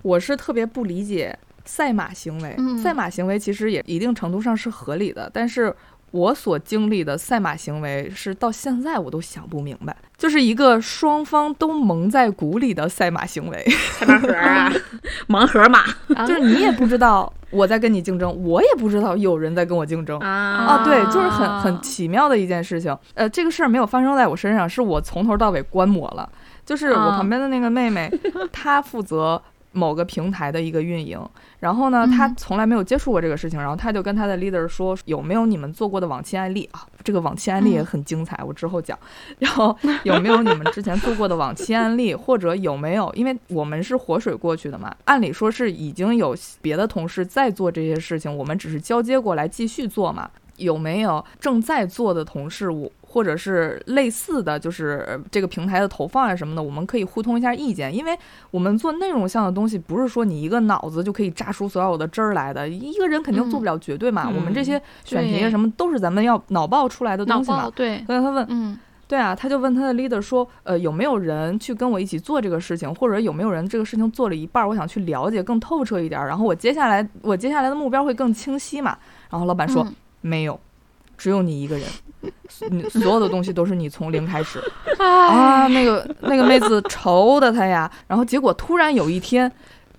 我是特别不理解。赛马行为，赛马行为其实也一定程度上是合理的，但是我所经历的赛马行为是到现在我都想不明白，就是一个双方都蒙在鼓里的赛马行为，赛盲盒啊，盲盒马，就是你也不知道我在跟你竞争，我也不知道有人在跟我竞争。啊，对，就是很很奇妙的一件事情。呃，这个事儿没有发生在我身上，是我从头到尾观摩了，就是我旁边的那个妹妹，她负责某个平台的一个运营。然后呢，他从来没有接触过这个事情，然后他就跟他的 leader 说，有没有你们做过的往期案例啊？这个往期案例也很精彩，我之后讲。然后 有没有你们之前做过的往期案例，或者有没有？因为我们是活水过去的嘛，按理说是已经有别的同事在做这些事情，我们只是交接过来继续做嘛。有没有正在做的同事？我。或者是类似的就是这个平台的投放啊什么的，我们可以互通一下意见，因为我们做内容项的东西，不是说你一个脑子就可以榨出所有的汁儿来的，一个人肯定做不了绝对嘛。我们这些选题啊什么都是咱们要脑爆出来的东西嘛。对。所以他问，嗯，对啊，他就问他的 leader 说，呃，有没有人去跟我一起做这个事情，或者有没有人这个事情做了一半，我想去了解更透彻一点，然后我接下来我接下来的目标会更清晰嘛？然后老板说没有，只有你一个人。你所有的东西都是你从零开始 啊！那个那个妹子愁的他呀，然后结果突然有一天，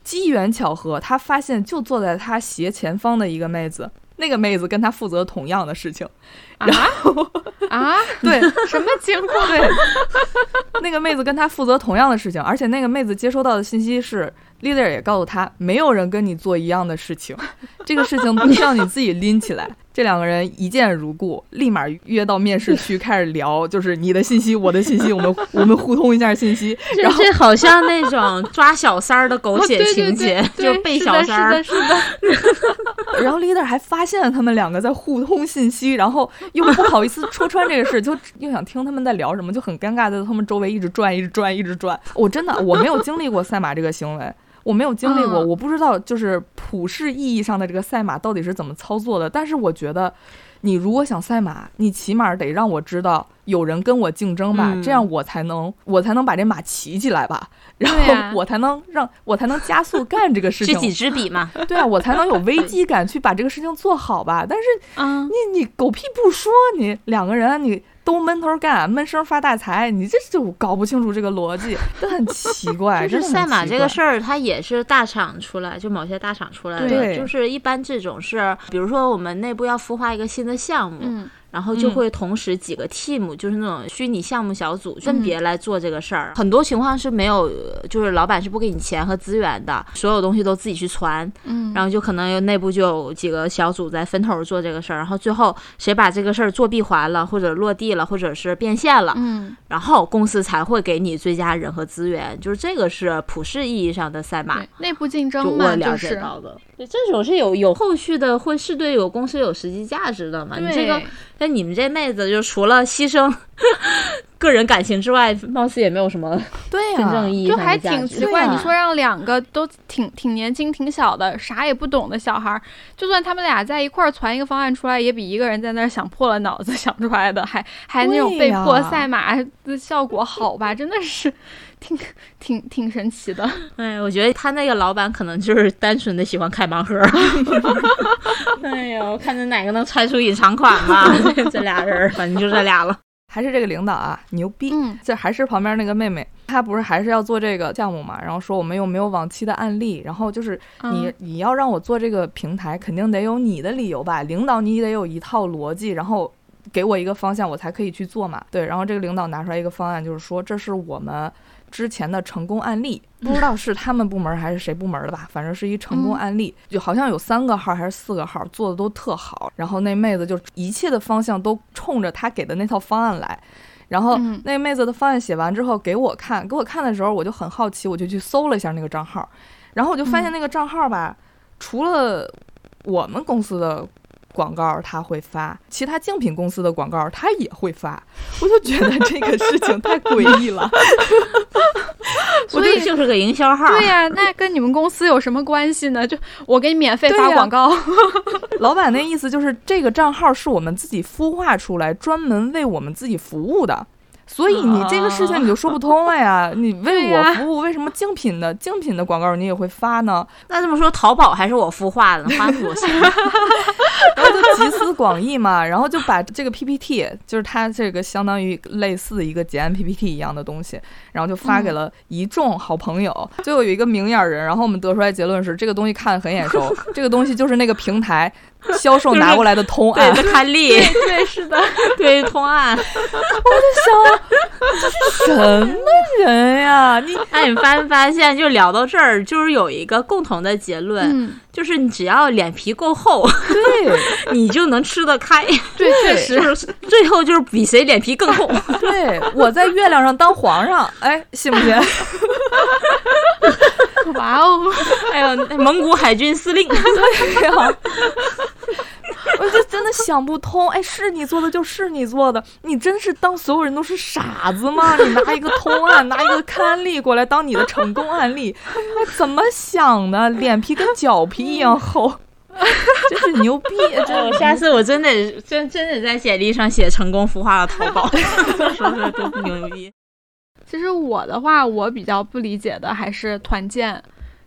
机缘巧合，他发现就坐在他斜前方的一个妹子，那个妹子跟他负责同样的事情，然后啊，对，什么情况？对，那个妹子跟他负责同样的事情，而且那个妹子接收到的信息是。leader 也告诉他，没有人跟你做一样的事情，这个事情需要你自己拎起来。这两个人一见如故，立马约到面试 区开始聊，就是你的信息，我的信息，我们 我们互通一下信息。然后这好像那种抓小三儿的狗血 情节，就背小三儿。是的，是的。然后 leader 还发现了他们两个在互通信息，然后又不好意思戳穿这个事，就又想听他们在聊什么，就很尴尬，在他们周围一直转，一直转，一直转。我真的我没有经历过赛马这个行为。我没有经历过，我不知道就是普世意义上的这个赛马到底是怎么操作的。但是我觉得，你如果想赛马，你起码得让我知道有人跟我竞争吧，这样我才能我才能把这马骑起来吧，然后我才能让我才能加速干这个事情。知己知彼嘛，对啊，我才能有危机感去把这个事情做好吧。但是，嗯，你你狗屁不说，你两个人你。都闷头干，闷声发大财，你这就搞不清楚这个逻辑，这很奇怪。就是赛马这个事儿，它也是大厂出来，就某些大厂出来的。就是一般这种是，比如说我们内部要孵化一个新的项目。然后就会同时几个 team，就是那种虚拟项目小组，分别来做这个事儿。很多情况是没有，就是老板是不给你钱和资源的，所有东西都自己去传。嗯，然后就可能有内部就有几个小组在分头做这个事儿，然后最后谁把这个事儿做闭环了，或者落地了，或者是变现了，嗯，然后公司才会给你最佳人和资源。就是这个是普世意义上的赛马，内部竞争嘛，我了就是解到的。对，这种是有有后续的，会是对有公司有实际价值的嘛？你这个，你们这妹子就除了牺牲 个人感情之外，貌似也没有什么对呀、真正意义上就还挺奇怪。啊你说让两个都挺挺年轻、挺小的、啥也不懂的小孩儿，就算他们俩在一块儿传一个方案出来，也比一个人在那儿想破了脑子 想出来的还还那种被迫赛马的效果好吧？真的是挺挺挺神奇的。哎，我觉得他那个老板可能就是单纯的喜欢开盲盒。哎呀，我看着哪个能猜出隐藏款吧？这俩人儿，反正就这俩了。还是这个领导啊，牛逼！嗯这还是旁边那个妹妹，她不是还是要做这个项目嘛？然后说我们又没有往期的案例？然后就是你、嗯你要让我做这个平台，肯定得有你的理由吧？领导你得有一套逻辑，然后给我一个方向，我才可以去做嘛。对，然后这个领导拿出来一个方案，就是说这是我们之前的成功案例，不知道是他们部门还是谁部门的吧，反正是一成功案例，就好像有三个号还是四个号做的都特好，然后那妹子就一切的方向都冲着他给的那套方案来。然后嗯。那妹子的方案写完之后给我看，给我看的时候我就很好奇，我就去搜了一下那个账号，然后我就发现那个账号吧，除了我们公司的广告他会发，其他竞品公司的广告他也会发，我就觉得这个事情太诡异了。所以就是个营销号。对呀、那跟你们公司有什么关系呢？就我给你免费发广告，老板那意思就是这个账号是我们自己孵化出来，专门为我们自己服务的。所以你这个事情你就说不通了呀！你为我服务，为什么竞品的竞品的广告你也会发呢？那这么说，淘宝还是我孵化的，花那么多钱。然后就集思广益嘛，然后就把这个 PPT，就是它这个相当于类似一个结案 PPT 一样的东西，然后就发给了一众好朋友。最后有一个明眼人，然后我们得出来结论是，这个东西看得很眼熟，这个东西就是那个平台销售拿过来的通对案。的刊例，对，是的，对通案。我在想，这是什么人呀？你 哎，你发没发现，就聊到这儿，就是有一个共同的结论，嗯，就是你只要脸皮够厚，对你就能吃得开。对，确实，就是最后就是比谁脸皮更厚。对，我在月亮上当皇上，哎，信不信？哇哦，哎呦，蒙古海军司令，对呀、想不通，哎，是你做的就是你做的，你真是当所有人都是傻子吗？你拿一个通案，拿一个刊例过来当你的成功案例，哎，怎么想的？脸皮跟脚皮一样厚，真是牛逼！真我下次我真得真真得在简历上写成功孵化了淘宝，说说多牛逼。其实我的话，我比较不理解的还是团建，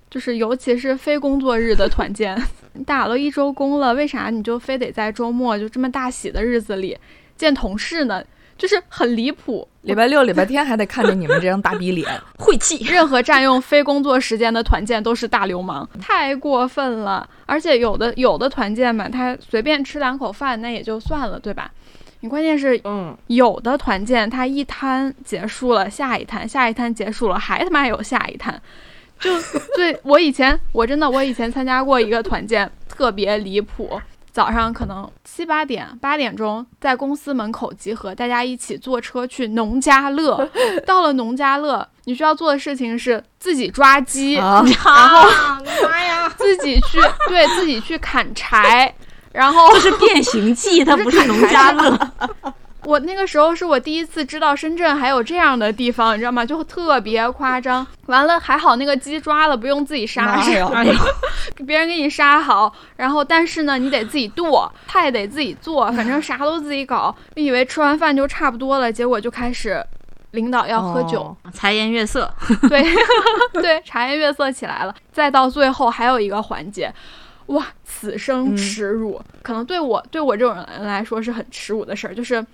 就是尤其是非工作日的团建。你打了一周工了，为啥你就非得在周末就这么大喜的日子里见同事呢？就是很离谱。礼拜六、礼拜天还得看着你们这张大逼脸，晦气，任何占用非工作时间的团建都是大流氓，太过分了。而且有的有的团建嘛，他随便吃两口饭那也就算了，对吧？你关键是嗯，有的团建，他一摊结束了，下一摊，下一摊结束了，还他妈有下一摊。就对我以前，我真的我以前参加过一个团建，特别离谱。早上可能七八点、八点钟在公司门口集合，大家一起坐车去农家乐。到了农家乐，你需要做的事情是自己抓鸡，啊，然后妈呀，自己去对自己去砍柴，然后这是变形记，它不是农家乐。我那个时候是我第一次知道深圳还有这样的地方，你知道吗？就特别夸张。完了还好那个鸡抓了，不用自己杀，别人给你杀好。然后但是呢，你得自己剁，菜得自己做，反正啥都自己搞。你以为吃完饭就差不多了，结果就开始领导要喝酒，哦茶颜悦色，对 对，茶颜悦色起来了。再到最后还有一个环节。哇，此生嗯耻辱！可能对我对我这种人来说是很耻辱的事儿，就是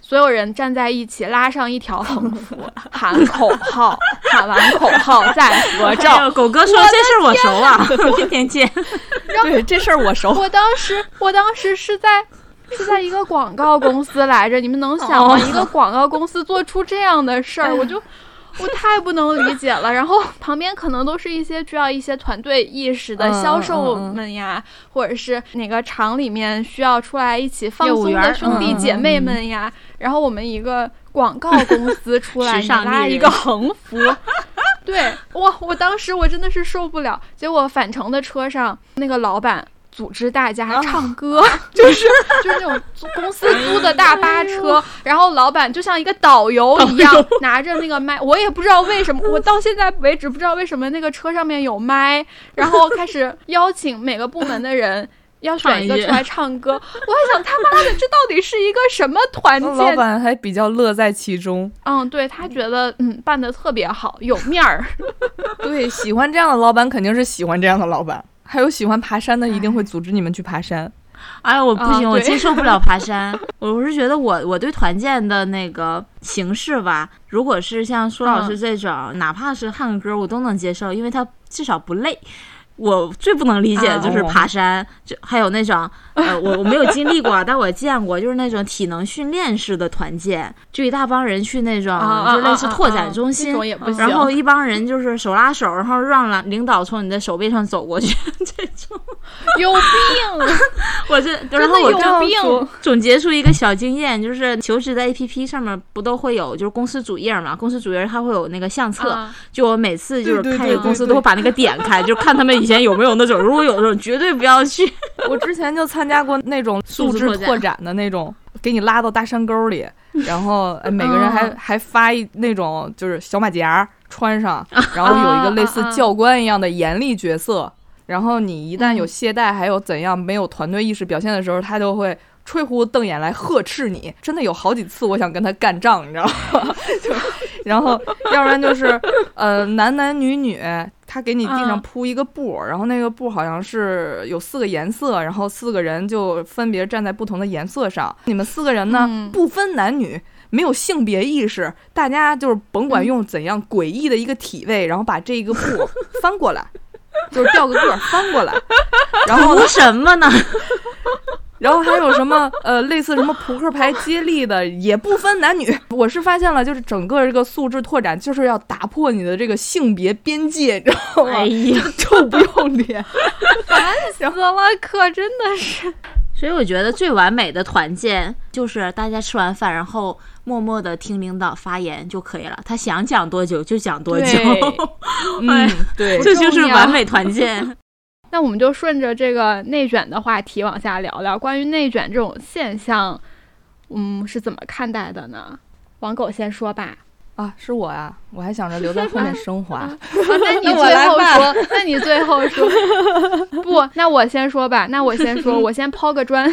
所有人站在一起，拉上一条横幅，喊口号，喊完口号再合哎照。呦，狗哥说这事儿我熟啊，天 天见。对这事儿我熟。我当时，我当时是在是在一个广告公司来着，你们能想吗？一个广告公司做出这样的事儿，我就。我太不能理解了，然后旁边可能都是一些需要一些团队意识的销售们呀，或者是哪个厂里面需要出来一起放松的兄弟姐妹们呀。然后我们一个广告公司 出来拉一个横幅，对，我！我当时我真的是受不了。结果返程的车上，那个老板。组织大家唱歌，就是就是那种公司租的大巴车，然后老板就像一个导游一样拿着那个麦，我也不知道为什么，我到现在为止不知道为什么那个车上面有麦，然后开始邀请每个部门的人 要选一个出来唱歌。我还想他妈的，这到底是一个什么团建？老板还比较乐在其中。嗯，对他觉得嗯办的特别好，有面儿。对，喜欢这样的老板肯定是喜欢这样的老板。还有喜欢爬山的，一定会组织你们去爬山。哎呀，我不行，我接受不了爬山。我是觉得我我对团建的那个形式吧，如果是像苏老师这种，哪怕是唱个歌，我都能接受，因为他至少不累。我最不能理解的就是爬山，就还有那种，呃，我我没有经历过，但我见过，就是那种体能训练式的团建，就一大帮人去那种，就类似拓展中心，然后一帮人就是手拉手，然后让领领导从你的手背上走过去，这种。有病！我这然后我就总结出一个小经验，就是求职的 A P P 上面不都会有，就是公司主页嘛，公司主页它会有那个相册，就我每次就是开一个公司都会把那个点开，就看他们。以前有没有那种？如果有那种，绝对不要去。我之前就参加过那种素质拓展的那种，给你拉到大山沟里，然后每个人还还发一那种就是小马甲穿上，然后有一个类似教官一样的严厉角色，然后你一旦有懈怠，还有怎样没有团队意识表现的时候，他就会吹胡子瞪眼来呵斥你。真的有好几次，我想跟他干仗，你知道吗？就然后要不然就是呃男男女女。他给你地上铺一个布，然后那个布好像是有四个颜色，然后四个人就分别站在不同的颜色上。你们四个人呢，不分男女，没有性别意识，大家就是甭管用怎样诡异的一个体位，然后把这一个布 翻过来，就是掉个个翻过来，然后什么呢？然后还有什么呃，类似什么扑克牌接力的，也不分男女。我是发现了，就是整个这个素质拓展，就是要打破你的这个性别边界，你知道吗？哎呀，臭不要脸，烦死了，可真的是。所以我觉得最完美的团建就是大家吃完饭，然后默默的听领导发言就可以了。他想讲多久就讲多久。嗯，对，这就是完美团建。那我们就顺着这个内卷的话题往下聊聊，关于内卷这种现象，嗯，是怎么看待的呢？王狗先说吧。啊，是我呀，我还想着留在后面升华。那你最后说，那你最后说。不，那我先说吧。那我先说，我先抛个砖。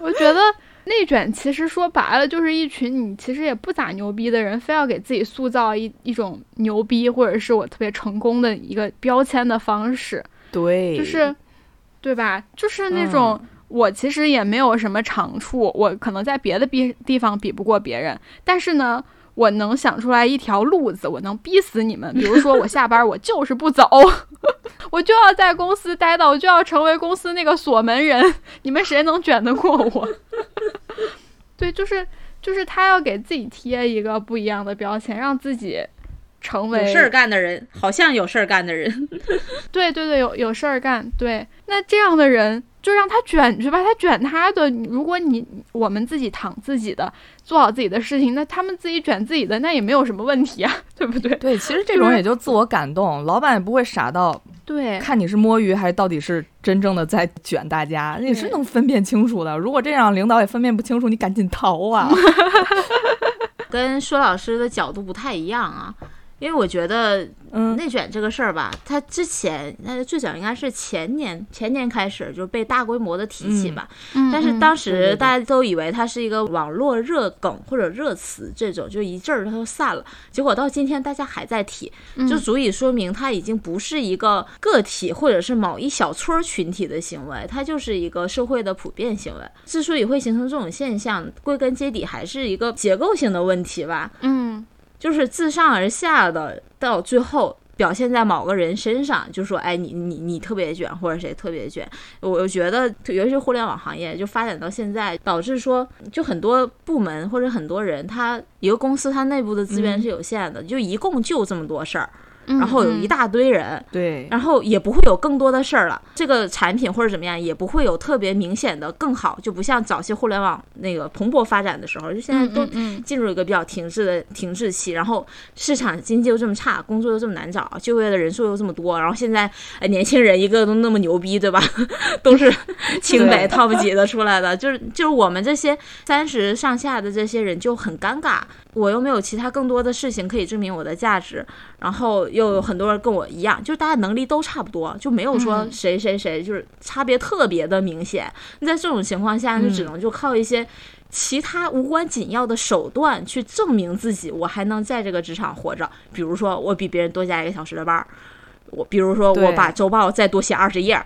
我觉得。内卷其实说白了就是一群你其实也不咋牛逼的人，非要给自己塑造一一种牛逼或者是我特别成功的一个标签的方式。对，就是，对吧？就是那种我其实也没有什么长处，我可能在别的地地方比不过别人，但是呢。我能想出来一条路子，我能逼死你们。比如说，我下班我就是不走，我就要在公司待到，我就要成为公司那个锁门人。你们谁能卷得过我？对，就是就是他要给自己贴一个不一样的标签，让自己成为有事儿干的人，好像有事儿干的人。对对对，有有事儿干。对，那这样的人。就让他卷去吧，他卷他的。如果你我们自己躺自己的，做好自己的事情，那他们自己卷自己的，那也没有什么问题啊，对不对？对，其实这种也就自我感动，老板也不会傻到对看你是摸鱼还是到底是真正的在卷大家，你是能分辨清楚的。如果这样领导也分辨不清楚，你赶紧逃啊！跟说老师的角度不太一样啊。因为我觉得，嗯，内卷这个事儿吧，它之前那最早应该是前年前年开始就被大规模的提起吧。嗯。但是当时大家都以为它是一个网络热梗或者热词，这种就一阵儿它就散了。结果到今天大家还在提，就足以说明它已经不是一个个体或者是某一小撮群体的行为，它就是一个社会的普遍行为。之所以会形成这种现象，归根结底还是一个结构性的问题吧。嗯。就是自上而下的，到最后表现在某个人身上，就说哎你你你特别卷，或者谁特别卷。我觉得尤其是互联网行业就发展到现在，导致说就很多部门或者很多人，他一个公司它内部的资源是有限的，就一共就这么多事儿。然后有一大堆人，对，然后也不会有更多的事儿了。这个产品或者怎么样，也不会有特别明显的更好，就不像早期互联网那个蓬勃发展的时候，就现在都进入一个比较停滞的停滞期。然后市场经济又这么差，工作又这么难找，就业的人数又这么多。然后现在年轻人一个都那么牛逼，对吧？都是清北 top 级的出来的，就是就是我们这些三十上下的这些人就很尴尬。我又没有其他更多的事情可以证明我的价值，然后又有很多人跟我一样，就是大家能力都差不多，就没有说谁谁谁就是差别特别的明显。那在这种情况下，就只能就靠一些其他无关紧要的手段去证明自己，我还能在这个职场活着。比如说，我比别人多加一个小时的班儿，我比如说我把周报再多写二十页，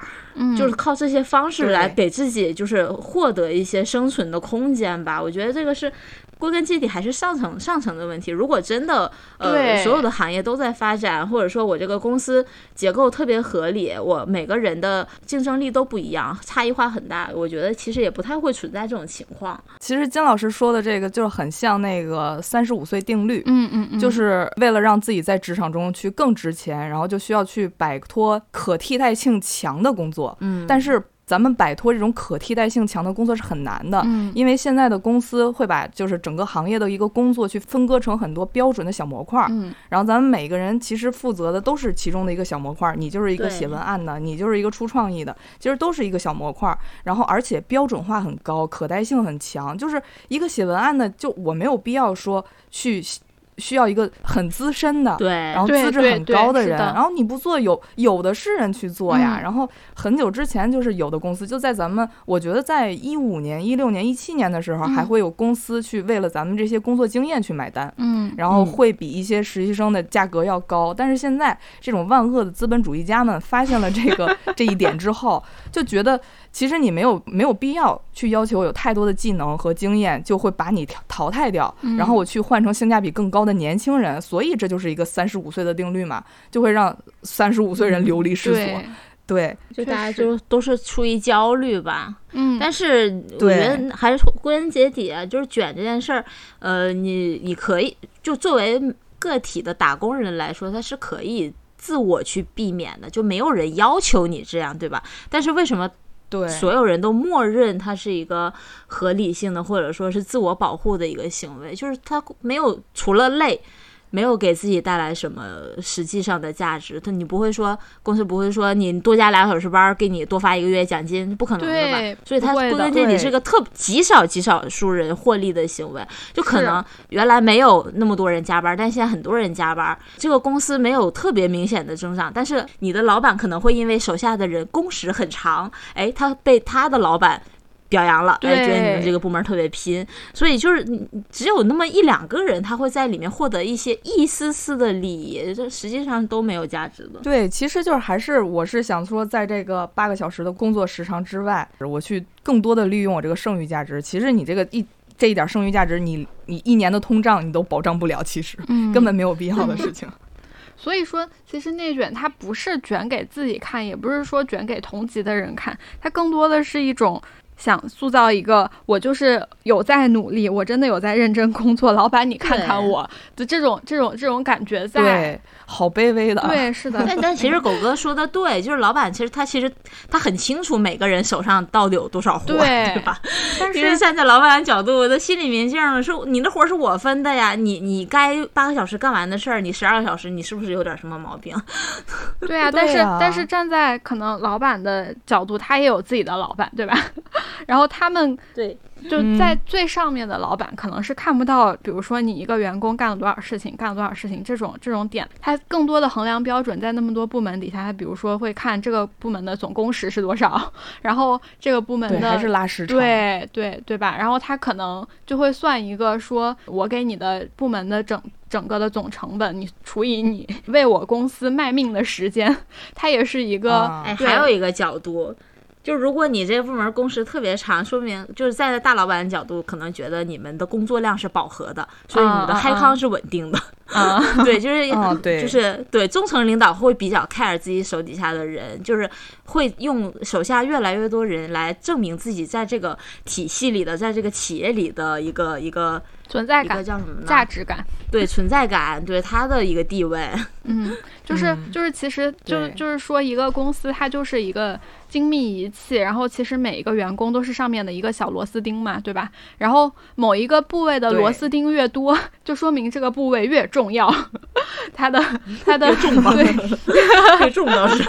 就是靠这些方式来给自己就是获得一些生存的空间吧。我觉得这个是。归根结底还是上层上层的问题。如果真的呃所有的行业都在发展，或者说我这个公司结构特别合理，我每个人的竞争力都不一样，差异化很大，我觉得其实也不太会存在这种情况。其实金老师说的这个就是很像那个三十五岁定律，嗯嗯嗯，就是为了让自己在职场中去更值钱，然后就需要去摆脱可替代性强的工作，嗯，但是。咱们摆脱这种可替代性强的工作是很难的，嗯，因为现在的公司会把就是整个行业的一个工作去分割成很多标准的小模块，嗯，然后咱们每个人其实负责的都是其中的一个小模块，你就是一个写文案的，你就是一个出创意的，其实都是一个小模块，然后而且标准化很高，可代性很强，就是一个写文案的，就我没有必要说去。需要一个很资深的，对，然后资质很高的人，然后你不做，有有的是人去做呀。然后很久之前，就是有的公司就在咱们，我觉得在一五年、一六年、一七年的时候，还会有公司去为了咱们这些工作经验去买单，嗯，然后会比一些实习生的价格要高。但是现在这种万恶的资本主义家们发现了这个 这一点之后，就觉得。其实你没有没有必要去要求有太多的技能和经验，就会把你淘汰掉，然后我去换成性价比更高的年轻人，所以这就是一个三十五岁的定律嘛，就会让三十五岁人流离失所。对，就大家就都是出于焦虑吧。嗯，但是我觉得还是归根结底啊，就是卷这件事儿，呃，你你可以就作为个体的打工人来说，他是可以自我去避免的，就没有人要求你这样，对吧？但是为什么？对，所有人都默认它是一个合理性的，或者说是自我保护的一个行为，就是它没有除了累。没有给自己带来什么实际上的价值，他你不会说公司不会说你多加俩小时班给你多发一个月奖金，不可能的吧？所以它归根结底是个特极少极少数人获利的行为，就可能原来没有那么多人加班，但现在很多人加班，这个公司没有特别明显的增长，但是你的老板可能会因为手下的人工时很长，哎，他被他的老板。表扬了，哎，觉得你们这个部门特别拼，所以就是只有那么一两个人，他会在里面获得一些一丝丝的利益，这实际上都没有价值的。对，其实就是还是我是想说，在这个八个小时的工作时长之外，我去更多的利用我这个剩余价值。其实你这个一这一点剩余价值，你你一年的通胀你都保障不了，其实 根本没有必要的事情。所以说，其实内卷它不是卷给自己看，也不是说卷给同级的人看，它更多的是一种。想塑造一个我就是有在努力，我真的有在认真工作。老板，你看看我的这种这种这种感觉，在好卑微的。对，是的。但 但其实狗哥说的对，就是老板其实他其实他很清楚每个人手上到底有多少活，对吧？但是站在老板的角度，我的心里明镜了，是你的活是我分的呀，你你该八个小时干完的事儿，你十二个小时，你是不是有点什么毛病？对啊，但是但是站在可能老板的角度，他也有自己的老板，对吧？然后他们 对。就在最上面的老板可能是看不到，比如说你一个员工干了多少事情，干了多少事情这种这种点，他更多的衡量标准在那么多部门底下，他比如说会看这个部门的总工时是多少，然后这个部门的还是拉时长，对对对吧？然后他可能就会算一个，说我给你的部门的整整个的总成本，你除以你为我公司卖命的时间，它也是一个，哎，还有一个角度。就如果你这个部门工时特别长，说明就是在大老板的角度，可能觉得你们的工作量是饱和的，所以你的嗨康是稳定的。啊，对，就是啊对就是对中层领导会比较 care 自己手底下的人，就是会用手下越来越多人来证明自己在这个体系里的，在这个企业里的一个一个存在感、叫什么呢？价值感。对存在感，对他的一个地位。嗯，就是嗯就是，其实就对就是说，一个公司它就是一个精密仪器，然后其实每一个员工都是上面的一个小螺丝钉嘛，对吧？然后某一个部位的螺丝钉越多，就说明这个部位越重要，它的它的重对，太重要是，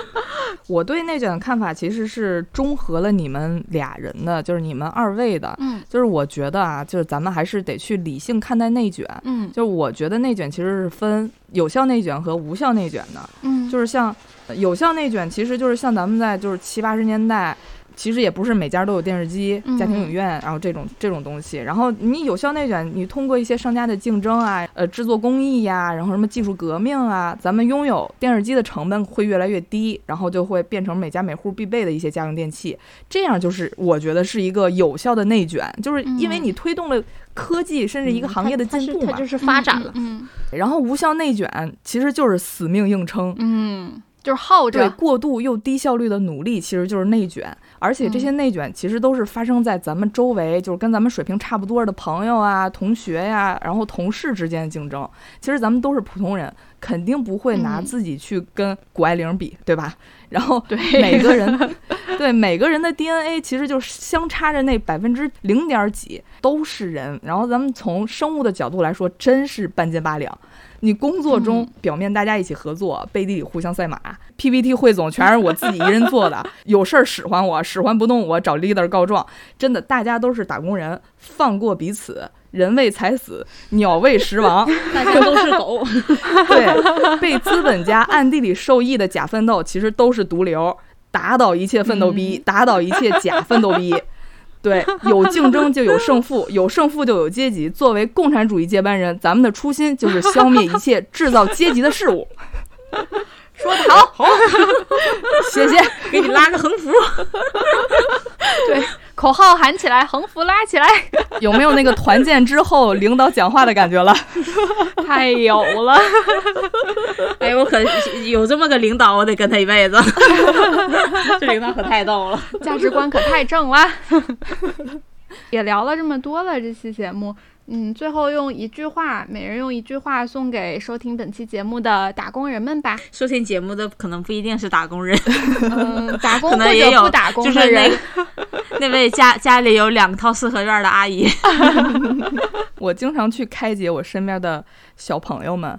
我对内卷的看法其实是中和了你们俩人的，就是你们二位的。嗯就是我觉得啊，就是咱们还是得去理性看待内卷。嗯就是我觉得内卷其实是分有效内卷和无效内卷的。嗯，就是像呃有效内卷，其实就是像咱们在就是七八十年代。其实也不是每家都有电视机、嗯家庭影院，然后这种这种东西。然后你有效内卷，你通过一些商家的竞争啊，呃，制作工艺呀、然后什么技术革命啊，咱们拥有电视机的成本会越来越低，然后就会变成每家每户必备的一些家用电器。这样就是我觉得是一个有效的内卷，就是因为嗯你推动了科技甚至一个行业的进步嘛。就是发展了。嗯然后无效内卷其实就是死命硬撑。嗯，嗯就是耗对着，过度又低效率的努力，其实就是内卷，而且这些内卷其实都是发生在咱们周围，就是跟咱们水平差不多的朋友啊、同学呀、然后同事之间的竞争。其实咱们都是普通人，肯定不会拿嗯自己去跟谷爱凌比，对吧？然后对每个人，对每个人的 DNA 其实就是相差着那百分之零点几，都是人。然后咱们从生物的角度来说，真是半斤八两。你工作中嗯表面大家一起合作，背地里互相赛马，PPT 汇总全是我自己一人做的，有事儿使唤我，使唤不动我找 leader 告状。真的，大家都是打工人，放过彼此，人为财死，鸟为食亡。大家都是狗，对，被资本家暗地里受益的假奋斗，其实都是毒瘤，打倒一切奋斗逼，打倒一切假奋斗逼。对，有竞争就有胜负，有胜负就有阶级。作为共产主义接班人，咱们的初心就是消灭一切制造阶级的事物。说的好，好 谢谢。给你拉个横幅。对，口号喊起来，横幅拉起来，有没有那个团建之后领导讲话的感觉了？太有了。哎，我可有这么个领导，我得跟他一辈子。这领导可太逗了。价值观可太正了。也聊了这么多了，这期节目，嗯，最后用一句话，每人用一句话送给收听本期节目的打工人们吧。收听节目的可能不一定是打工人，嗯，打工可或能也不打工就是那的人，个那位家家里有两套四合院的阿姨。我经常去开解我身边的小朋友们，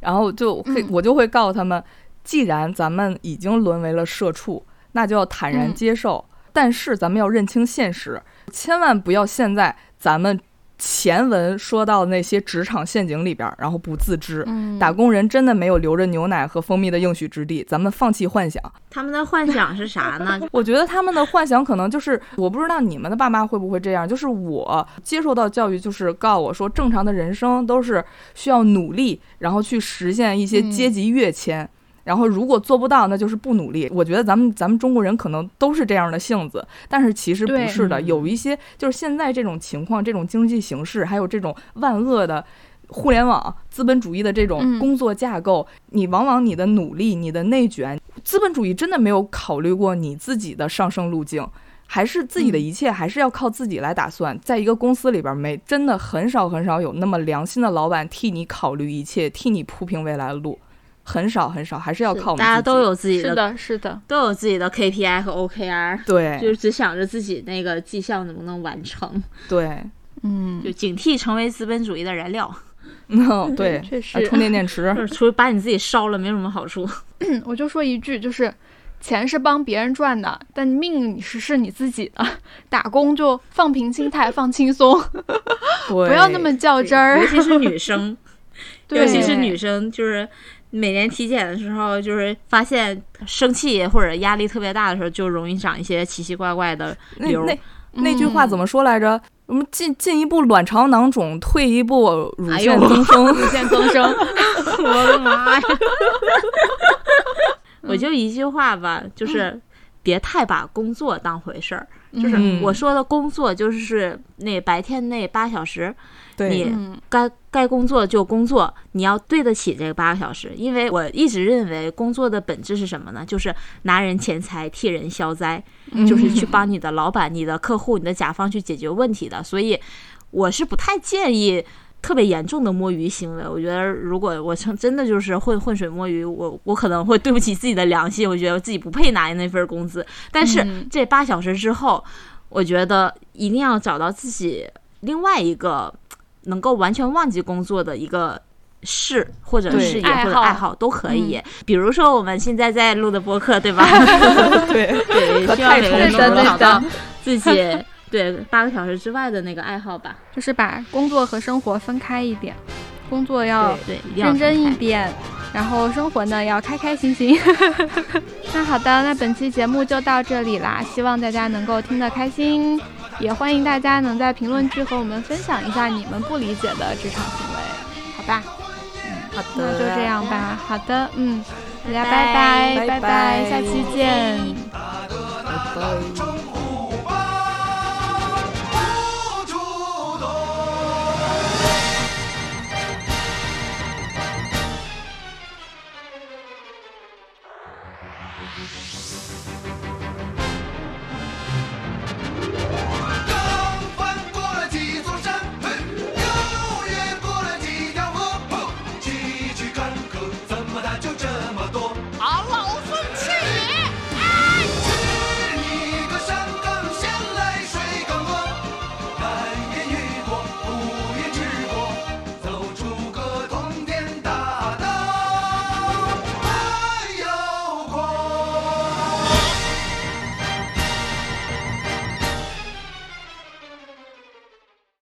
然后就会、嗯我就会告诉他们，既然咱们已经沦为了社畜，那就要坦然嗯接受。但是咱们要认清现实，千万不要现在咱们前文说到的那些职场陷阱里边儿，然后不自知。嗯，打工人真的没有留着牛奶和蜂蜜的应许之地，咱们放弃幻想。他们的幻想是啥呢？我觉得他们的幻想可能就是，我不知道你们的爸妈会不会这样，就是我接受到教育，就是告诉我说，正常的人生都是需要努力，然后去实现一些嗯阶级跃迁。然后如果做不到，那就是不努力。我觉得咱们咱们中国人可能都是这样的性子，但是其实不是的。嗯有一些就是现在这种情况、这种经济形势，还有这种万恶的互联网资本主义的这种嗯工作架构，你往往你的努力、你的内卷，资本主义真的没有考虑过你自己的上升路径。还是自己的嗯一切，还是要靠自己来打算。在一个公司里边，没真的很少很少有那么良心的老板替你考虑一切，替你铺平未来的路，很少很少，还是要靠我们自己大家都有自己的，是的，是的，都有自己的 KPI 和 OKR，对就是只想着自己那个绩效能不能完成，对，嗯就，警惕成为资本主义的燃料。嗯对，确实啊充电电池 就，是除了把你自己烧了，没什么好处。我就说一句，就是钱是帮别人赚的，但命你是是你自己的。打工就放平心态，放轻松，不不要那么较真儿尤。其是女生，对尤其是女生，就是每年体检的时候，就是发现生气或者压力特别大的时候，就容易长一些奇奇怪怪的瘤。那那那句话怎么么说来着？我们进进一步卵巢囊肿，退一步乳腺增生。乳腺增生？我的妈呀！我就一句话吧，就是别太把工作当回事儿。就是嗯我说的工作，就是那白天那八小时，对你嗯该该工作就工作，你要对得起这个八个小时。因为我一直认为工作的本质是什么呢？就是拿人钱财替人消灾，就是去帮你的老板、你的客户、你的甲方去解决问题的。所以我是不太建议。特别严重的摸鱼行为，我觉得如果我成真的就是浑浑水摸鱼，我我可能会对不起自己的良心，我觉得我自己不配拿那份工资。但是嗯这八小时之后，我觉得一定要找到自己另外一个能够完全忘记工作的一个事或者对事业爱好或者爱好都可以。比如说我们现在在录的播客，对吧？对，对，可希望太每个人都充实了能找到自己 对八个小时之外的那个爱好吧。就是把工作和生活分开一点，工作要认真一点，然后生活呢要开开心心。那好的，那本期节目就到这里啦，希望大家能够听得开心，也欢迎大家能在评论区和我们分享一下你们不理解的职场行为，好吧？嗯好的那就这样吧。好的，嗯，大家拜拜拜拜拜拜下期见。拜拜。